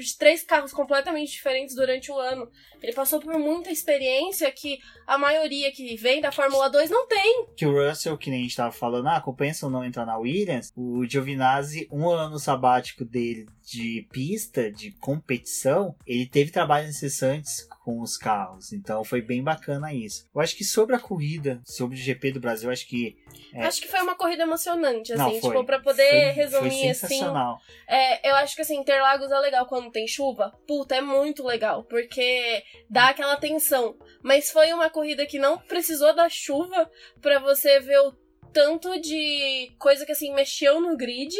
de três carros completamente diferentes durante o ano. Ele passou por muita experiência que a maioria que vem da Fórmula 2 não tem. que o Russell, que nem a gente tava falando, ah, compensa ou não entrar na Williams, o Giovinazzi, um ano sabático dele de pista, de competição, ele teve trabalhos incessantes com os carros, então foi bem bacana isso. Eu acho que sobre a corrida, sobre o GP do Brasil, acho que É. Acho que foi uma corrida emocionante, assim, não, foi, tipo, pra poder foi, resumir foi assim. É, eu acho que assim, Interlagos é legal quando tem chuva. Puta, é muito legal, porque dá aquela tensão. Mas foi uma corrida que não precisou da chuva pra você ver o tanto de coisa que assim mexeu no grid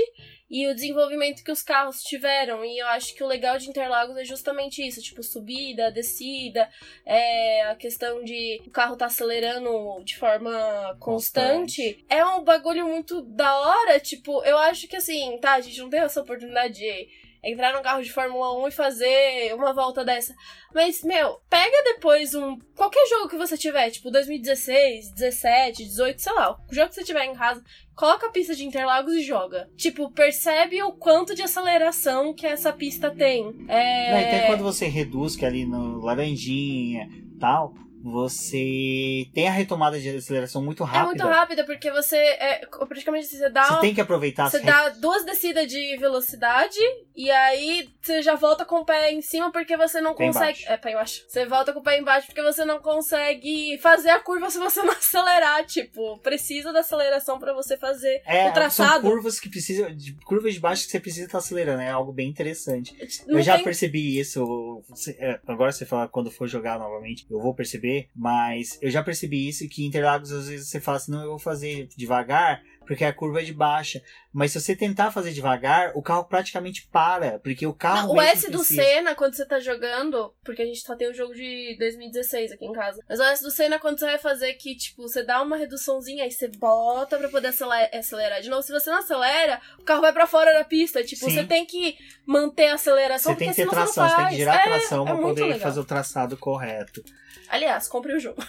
e o desenvolvimento que os carros tiveram. E eu acho que o legal de Interlagos é justamente isso, tipo, subida, descida, é, a questão de o carro tá acelerando de forma constante. É um bagulho muito da hora, tipo, eu acho que assim, tá, a gente não tem essa oportunidade de entrar num carro de Fórmula 1 e fazer uma volta dessa. Mas, meu, pega depois um. Qualquer jogo que você tiver, tipo 2016, 17, 18, sei lá, o jogo que você tiver em casa, coloca a pista de Interlagos e joga. Tipo, percebe o quanto de aceleração que essa pista tem. É. Até quando você reduz, que ali no Laranjinha tal, você tem a retomada de aceleração muito rápida. É muito rápida, porque você é, praticamente você dá. Você tem que aproveitar Você dá duas descidas de velocidade e aí você já volta com o pé em cima porque você não Pé consegue. embaixo. É, pé embaixo. Você volta com o pé embaixo porque você não consegue fazer a curva se você *laughs* não acelerar. Tipo, precisa da aceleração pra você fazer É, o traçado. são curvas que precisam. De, curvas de baixo que você precisa estar acelerando. É algo bem interessante. Não eu já tem- percebi isso. é, Agora você fala quando for jogar novamente, eu vou perceber. Mas eu já percebi isso que Interlagos às vezes você fala assim, não, eu vou fazer devagar. Porque a curva é de baixa. Mas se você tentar fazer devagar, o carro praticamente para. Porque o carro. Não, o S do precisa. Senna, quando você tá jogando, porque a gente só tem o jogo de 2016 aqui em casa. Mas o S do Senna, quando você vai fazer que, tipo, você dá uma reduçãozinha, aí você bota pra poder acelerar. De novo, se você não acelera, o carro vai pra fora da pista. Tipo, Sim. você tem que manter a aceleração, Você tem que ter tração, você tem que gerar É, tração é pra muito poder legal. fazer o traçado correto. Aliás, compre o jogo.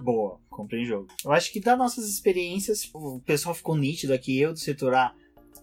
Boa, comprei o jogo. Eu acho que das nossas experiências, o pessoal ficou nítido aqui, eu do setor A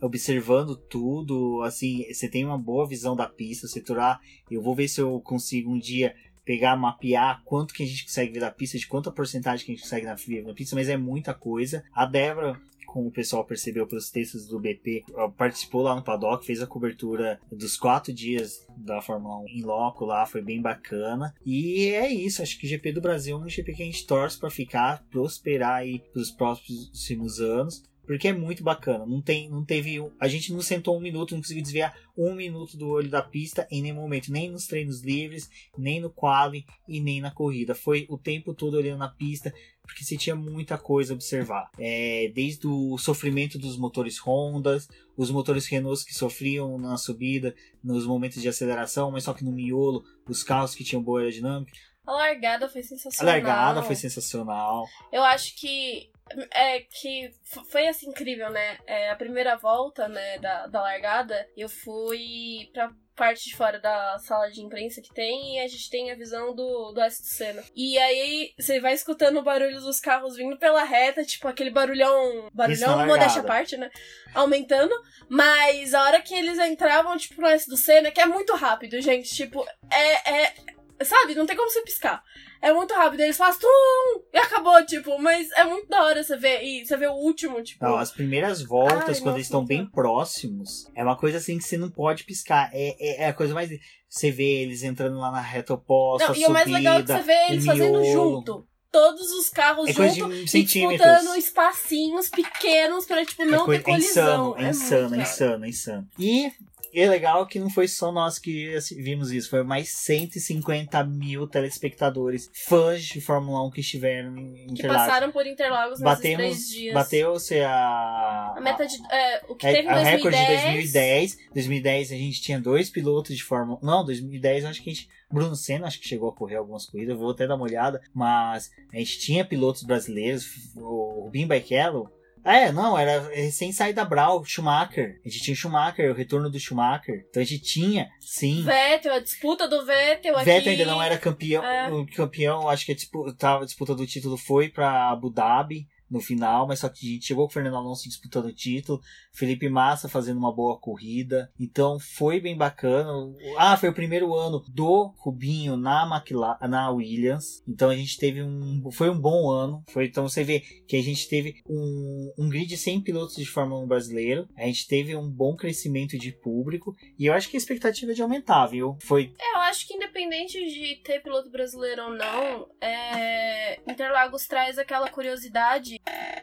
observando tudo, assim, você tem uma boa visão da pista, o setor A, eu vou ver se eu consigo um dia pegar, mapear quanto que a gente consegue ver da pista, de quanta porcentagem que a gente consegue ver na pista, mas é muita coisa. A Débora, como o pessoal percebeu pelos textos do BP, participou lá no paddock, fez a cobertura dos quatro dias da Fórmula 1 em loco lá, foi bem bacana. E é isso, acho que o GP do Brasil é um GP que a gente torce para ficar, prosperar aí pros próximos anos. Porque é muito bacana. Não, tem, não teve. A gente não sentou um minuto, não conseguiu desviar um minuto do olho da pista em nenhum momento. Nem nos treinos livres, nem no quali e nem na corrida. Foi o tempo todo olhando na pista, porque você tinha muita coisa a observar. É, desde o sofrimento dos motores Hondas, os motores Renault que sofriam na subida, nos momentos de aceleração, mas só que no miolo, os carros que tinham boa aerodinâmica. A largada foi A sensacional. largada foi sensacional. Eu acho que é que foi assim incrível, né? É, a primeira volta, né, da, da largada, eu fui pra parte de fora da sala de imprensa que tem e a gente tem a visão do, do S do Senna. E aí você vai escutando o barulho dos carros vindo pela reta, tipo aquele barulhão, barulhão, modéstia à parte, né? Aumentando. Mas a hora que eles entravam, tipo, no S do Senna, que é muito rápido, gente, tipo, é, é Sabe? Não tem como você piscar. É muito rápido. Eles fazem tum! E acabou, tipo. Mas é muito da hora você ver. E você vê o último, tipo. Não, as primeiras voltas, Ai, quando nossa, eles estão bem próximos, é uma coisa assim que você não pode piscar. É, é, é a coisa mais. Você vê eles entrando lá na reta oposta, Não, a e o mais legal é que subida, você vê eles fazendo junto. Todos os carros É coisa junto de e centímetros. disputando espacinhos pequenos pra, tipo, não é, coisa, ter é colisão. insano, é insano, é legal. insano, é insano. E é legal que não foi só nós que assim, vimos isso, foi mais 150 mil telespectadores, fãs de Fórmula 1 que estiveram em Que Interlagos. passaram por Interlagos nesses Batemos, três dias. bateu-se a, A meta de. É, o que É, teve em a 2010. recorde de 2010. 2010 a gente tinha dois pilotos de Fórmula. Não, 2010 eu acho que a gente. Bruno Senna acho que chegou a correr algumas corridas, eu vou até dar uma olhada. Mas a gente tinha pilotos brasileiros, o Rubinho Barrichello. É, não, era recém saído da Brau, Schumacher. A gente tinha o Schumacher, o retorno do Schumacher. Então a gente tinha, sim. Vettel, a disputa do Vettel aqui. Vettel ainda não era campeão. É. O campeão, acho que a disputa, a disputa do título foi pra Abu Dhabi no final, mas só que a gente chegou com o Fernando Alonso disputando o título, Felipe Massa fazendo uma boa corrida, então foi bem bacana. Ah, foi o primeiro ano do Rubinho na McLaren, na Williams, então a gente teve um, foi um bom ano, foi então você vê que a gente teve um, um grid 100 pilotos de Fórmula 1 brasileiro, a gente teve um bom crescimento de público. E eu acho que a expectativa é de aumentar, viu? Foi É, eu acho que independente de ter piloto brasileiro ou não, é... Interlagos traz aquela curiosidade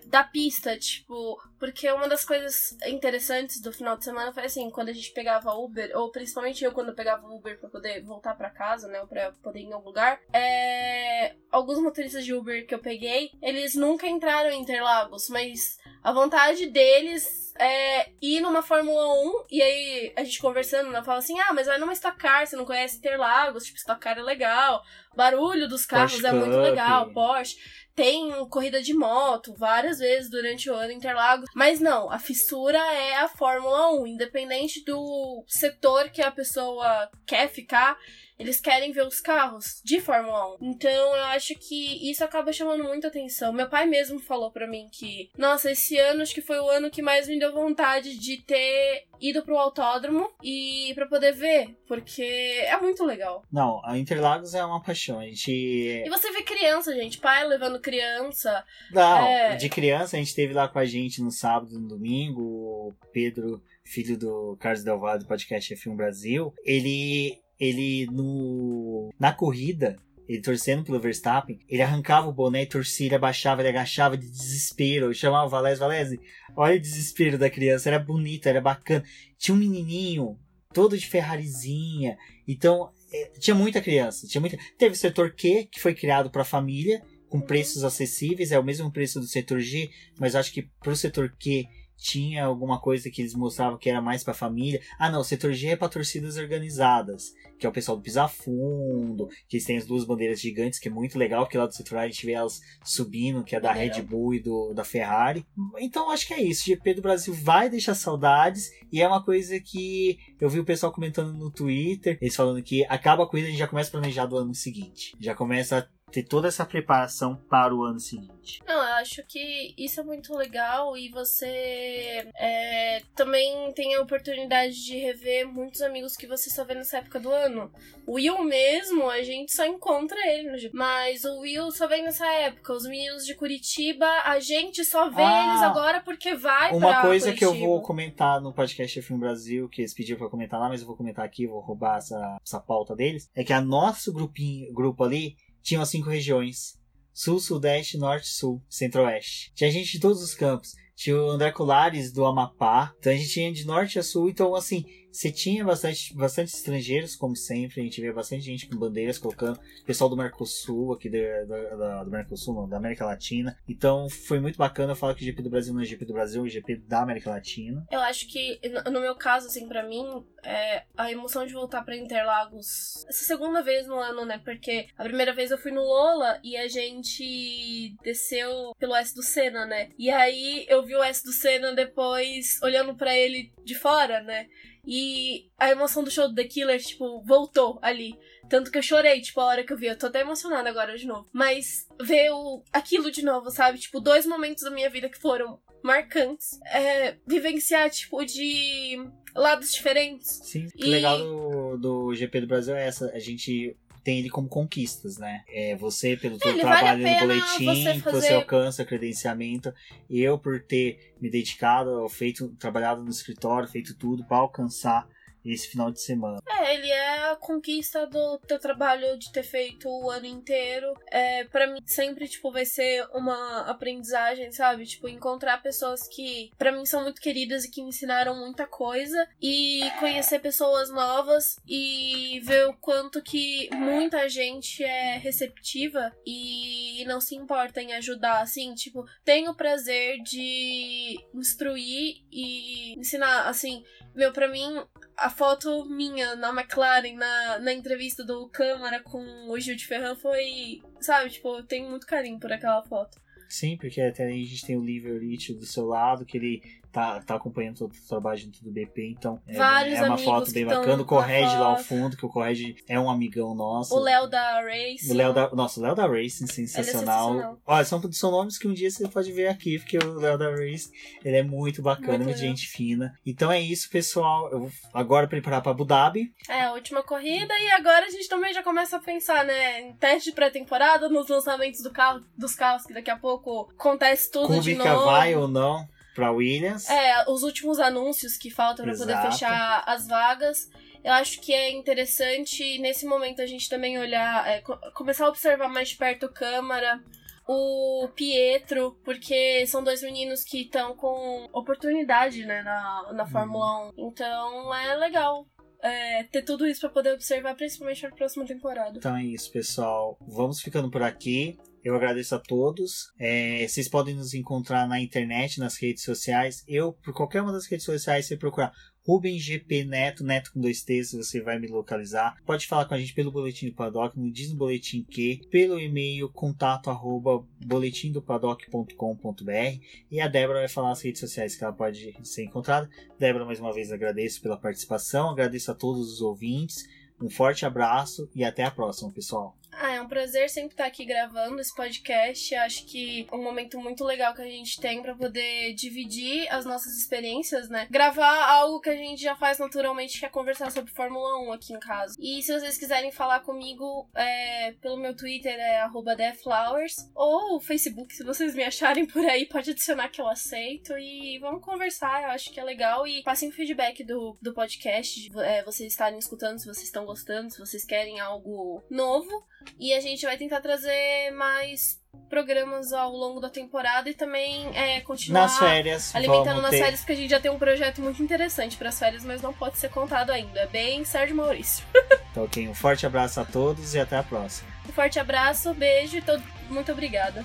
da pista, tipo, porque uma das coisas interessantes do final de semana foi assim, quando a gente pegava Uber, ou principalmente eu quando pegava Uber pra poder voltar pra casa, né, pra poder ir em algum lugar, é... alguns motoristas de Uber que eu peguei, eles nunca entraram em Interlagos, mas a vontade deles é ir numa Fórmula 1 e aí a gente conversando, ela fala assim: ah, mas vai numa Stock Car, você não conhece Interlagos, tipo, Stock Car é legal, barulho dos carros Porsche é muito Cup. legal, Porsche. Tem corrida de moto várias vezes durante o ano Interlagos. Mas não, a fissura é a Fórmula 1. Independente do setor que a pessoa quer ficar, eles querem ver os carros de Fórmula 1. Então eu acho que isso acaba chamando muita atenção. Meu pai mesmo falou para mim que, nossa, esse ano acho que foi o ano que mais me deu vontade de ter ido pro autódromo e para poder ver, porque é muito legal. Não, a Interlagos é uma paixão. A gente. E você vê criança, gente, pai levando criança. Não, é... de criança a gente teve lá com a gente no sábado, no domingo, o Pedro, filho do Carlos Delvado do podcast F1 Brasil, ele ele no na corrida ele torcendo pelo Verstappen, ele arrancava o boné e torcia, ele abaixava, ele agachava de desespero. Eu chamava o Valese, Valese, olha o desespero da criança, era bonito, era bacana. Tinha um menininho, todo de Ferrarizinha. Então, é, tinha muita criança, tinha muita. Teve o setor Q, que foi criado para a família, com preços acessíveis, é o mesmo preço do setor G, mas acho que pro setor Q tinha alguma coisa que eles mostravam que era mais para família. Ah, não, o setor G é para torcidas organizadas, que é o pessoal do Pisafundo, que eles têm as duas bandeiras gigantes, que é muito legal, porque lá do setor A a gente vê elas subindo, que é da Red Bull e do, da Ferrari. Então acho que é isso. O GP do Brasil vai deixar saudades e é uma coisa que eu vi o pessoal comentando no Twitter, eles falando que acaba a corrida e a gente já começa a planejar do ano seguinte. Já começa a ter toda essa preparação para o ano seguinte. Não, eu acho que isso é muito legal e você é, também tem a oportunidade de rever muitos amigos que você só vê nessa época do ano. O Will mesmo, a gente só encontra ele no. Mas o Will só vem nessa época. Os meninos de Curitiba, a gente só vê ah, eles agora porque vai Uma coisa Curitiba. que eu vou comentar no podcast F1 Brasil, que eles pediram pra comentar lá, mas eu vou comentar aqui, vou roubar essa, essa pauta deles, é que a nosso grupinho, grupo ali tinham cinco regiões: Sul, Sudeste, Norte, Sul, Centro-Oeste. Tinha gente de todos os campos. Tinha o André Colares do Amapá. Então a gente tinha de norte a sul. Então, assim, você tinha bastante, bastante estrangeiros, como sempre, a gente vê bastante gente com bandeiras colocando, pessoal do Mercosul, aqui da, da, do Mercosul, não, da América Latina. Então foi muito bacana falar que o GP do Brasil não é GP do Brasil, é GP da América Latina. Eu acho que, no meu caso, assim, para mim, é a emoção de voltar para Interlagos essa segunda vez no ano, né? Porque a primeira vez eu fui no Lola e a gente desceu pelo S do Senna, né? E aí eu vi o S do Senna depois olhando para ele de fora, né? E a emoção do show do The Killer, tipo, voltou ali. Tanto que eu chorei, tipo, a hora que eu vi. Eu tô até emocionada agora de novo. Mas ver o, aquilo de novo, sabe? Tipo, dois momentos da minha vida que foram marcantes. É, vivenciar, tipo, de lados diferentes. Sim, o e... legal do, do GP do Brasil é essa. A gente tem ele como conquistas, né? É, você, pelo seu trabalho vale no boletim, você fazer... você alcança credenciamento. Eu, por ter me dedicado, feito, trabalhado no escritório, feito tudo para alcançar esse final de semana. É, ele é a conquista do teu trabalho de ter feito o ano inteiro. É, para mim sempre tipo vai ser uma aprendizagem, sabe? Tipo encontrar pessoas que para mim são muito queridas e que me ensinaram muita coisa e conhecer pessoas novas e ver o quanto que muita gente é receptiva e não se importa em ajudar, assim, tipo, tenho o prazer de instruir e ensinar, assim, meu, para mim a foto minha na McLaren, na, na entrevista do Câmara com o Gil de Ferran foi. Sabe, tipo, eu tenho muito carinho por aquela foto. Sim, porque até aí a gente tem o Liver Rich do seu lado, que ele tá, tá acompanhando todo o trabalho junto do BP, então é, é uma foto bem bacana. O Correge lá ao fundo, que o Correge é um amigão nosso. O Léo da Racing. O Léo da, nossa, o Léo da Racing, sensacional. É sensacional. Olha, são, são nomes que um dia você pode ver aqui, porque o Léo da Racing, ele é muito bacana, muito, muito gente fina. Então é isso, pessoal. Eu vou agora preparar para Abu Dhabi. É, a última corrida e agora a gente também já começa a pensar, né, em teste de pré-temporada, nos lançamentos do carro, dos carros, que daqui a pouco acontece tudo Kubica de novo. vai ou não? Para Williams. É, os últimos anúncios que faltam para poder fechar as vagas. Eu acho que é interessante nesse momento a gente também olhar, é, começar a observar mais de perto o Câmara, o Pietro, porque são dois meninos que estão com oportunidade né, na, na Fórmula uhum. 1. Então é legal. É, ter tudo isso para poder observar, principalmente na próxima temporada. Então é isso, pessoal. Vamos ficando por aqui. Eu agradeço a todos. É, vocês podem nos encontrar na internet, nas redes sociais. Eu, por qualquer uma das redes sociais, você procurar Rubens GP Neto, Neto com dois T's, você vai me localizar. Pode falar com a gente pelo Boletim do Paddock, no Diz no Boletim pelo e-mail contato arroba boletimdopaddock.com.br e a Débora vai falar as redes sociais que ela pode ser encontrada. Débora, mais uma vez agradeço pela participação, agradeço a todos os ouvintes. Um forte abraço e até a próxima, pessoal. Ah, é um prazer sempre estar aqui gravando esse podcast. Acho que é um momento muito legal que a gente tem para poder dividir as nossas experiências, né? Gravar algo que a gente já faz naturalmente, que é conversar sobre Fórmula 1 aqui em casa. E se vocês quiserem falar comigo é, pelo meu Twitter, é @deflowers ou Facebook, se vocês me acharem por aí, pode adicionar que eu aceito e vamos conversar. Eu acho que é legal e passem o feedback do, do podcast, é, vocês estarem escutando, se vocês estão gostando, se vocês querem algo novo. E a gente vai tentar trazer mais programas ao longo da temporada e também é, continuar nas férias, alimentando nas ter... férias, porque a gente já tem um projeto muito interessante para as férias, mas não pode ser contado ainda. É bem Sérgio Maurício. *laughs* Então, ok, um forte abraço a todos e até a próxima. Um forte abraço, beijo e todo... muito obrigada.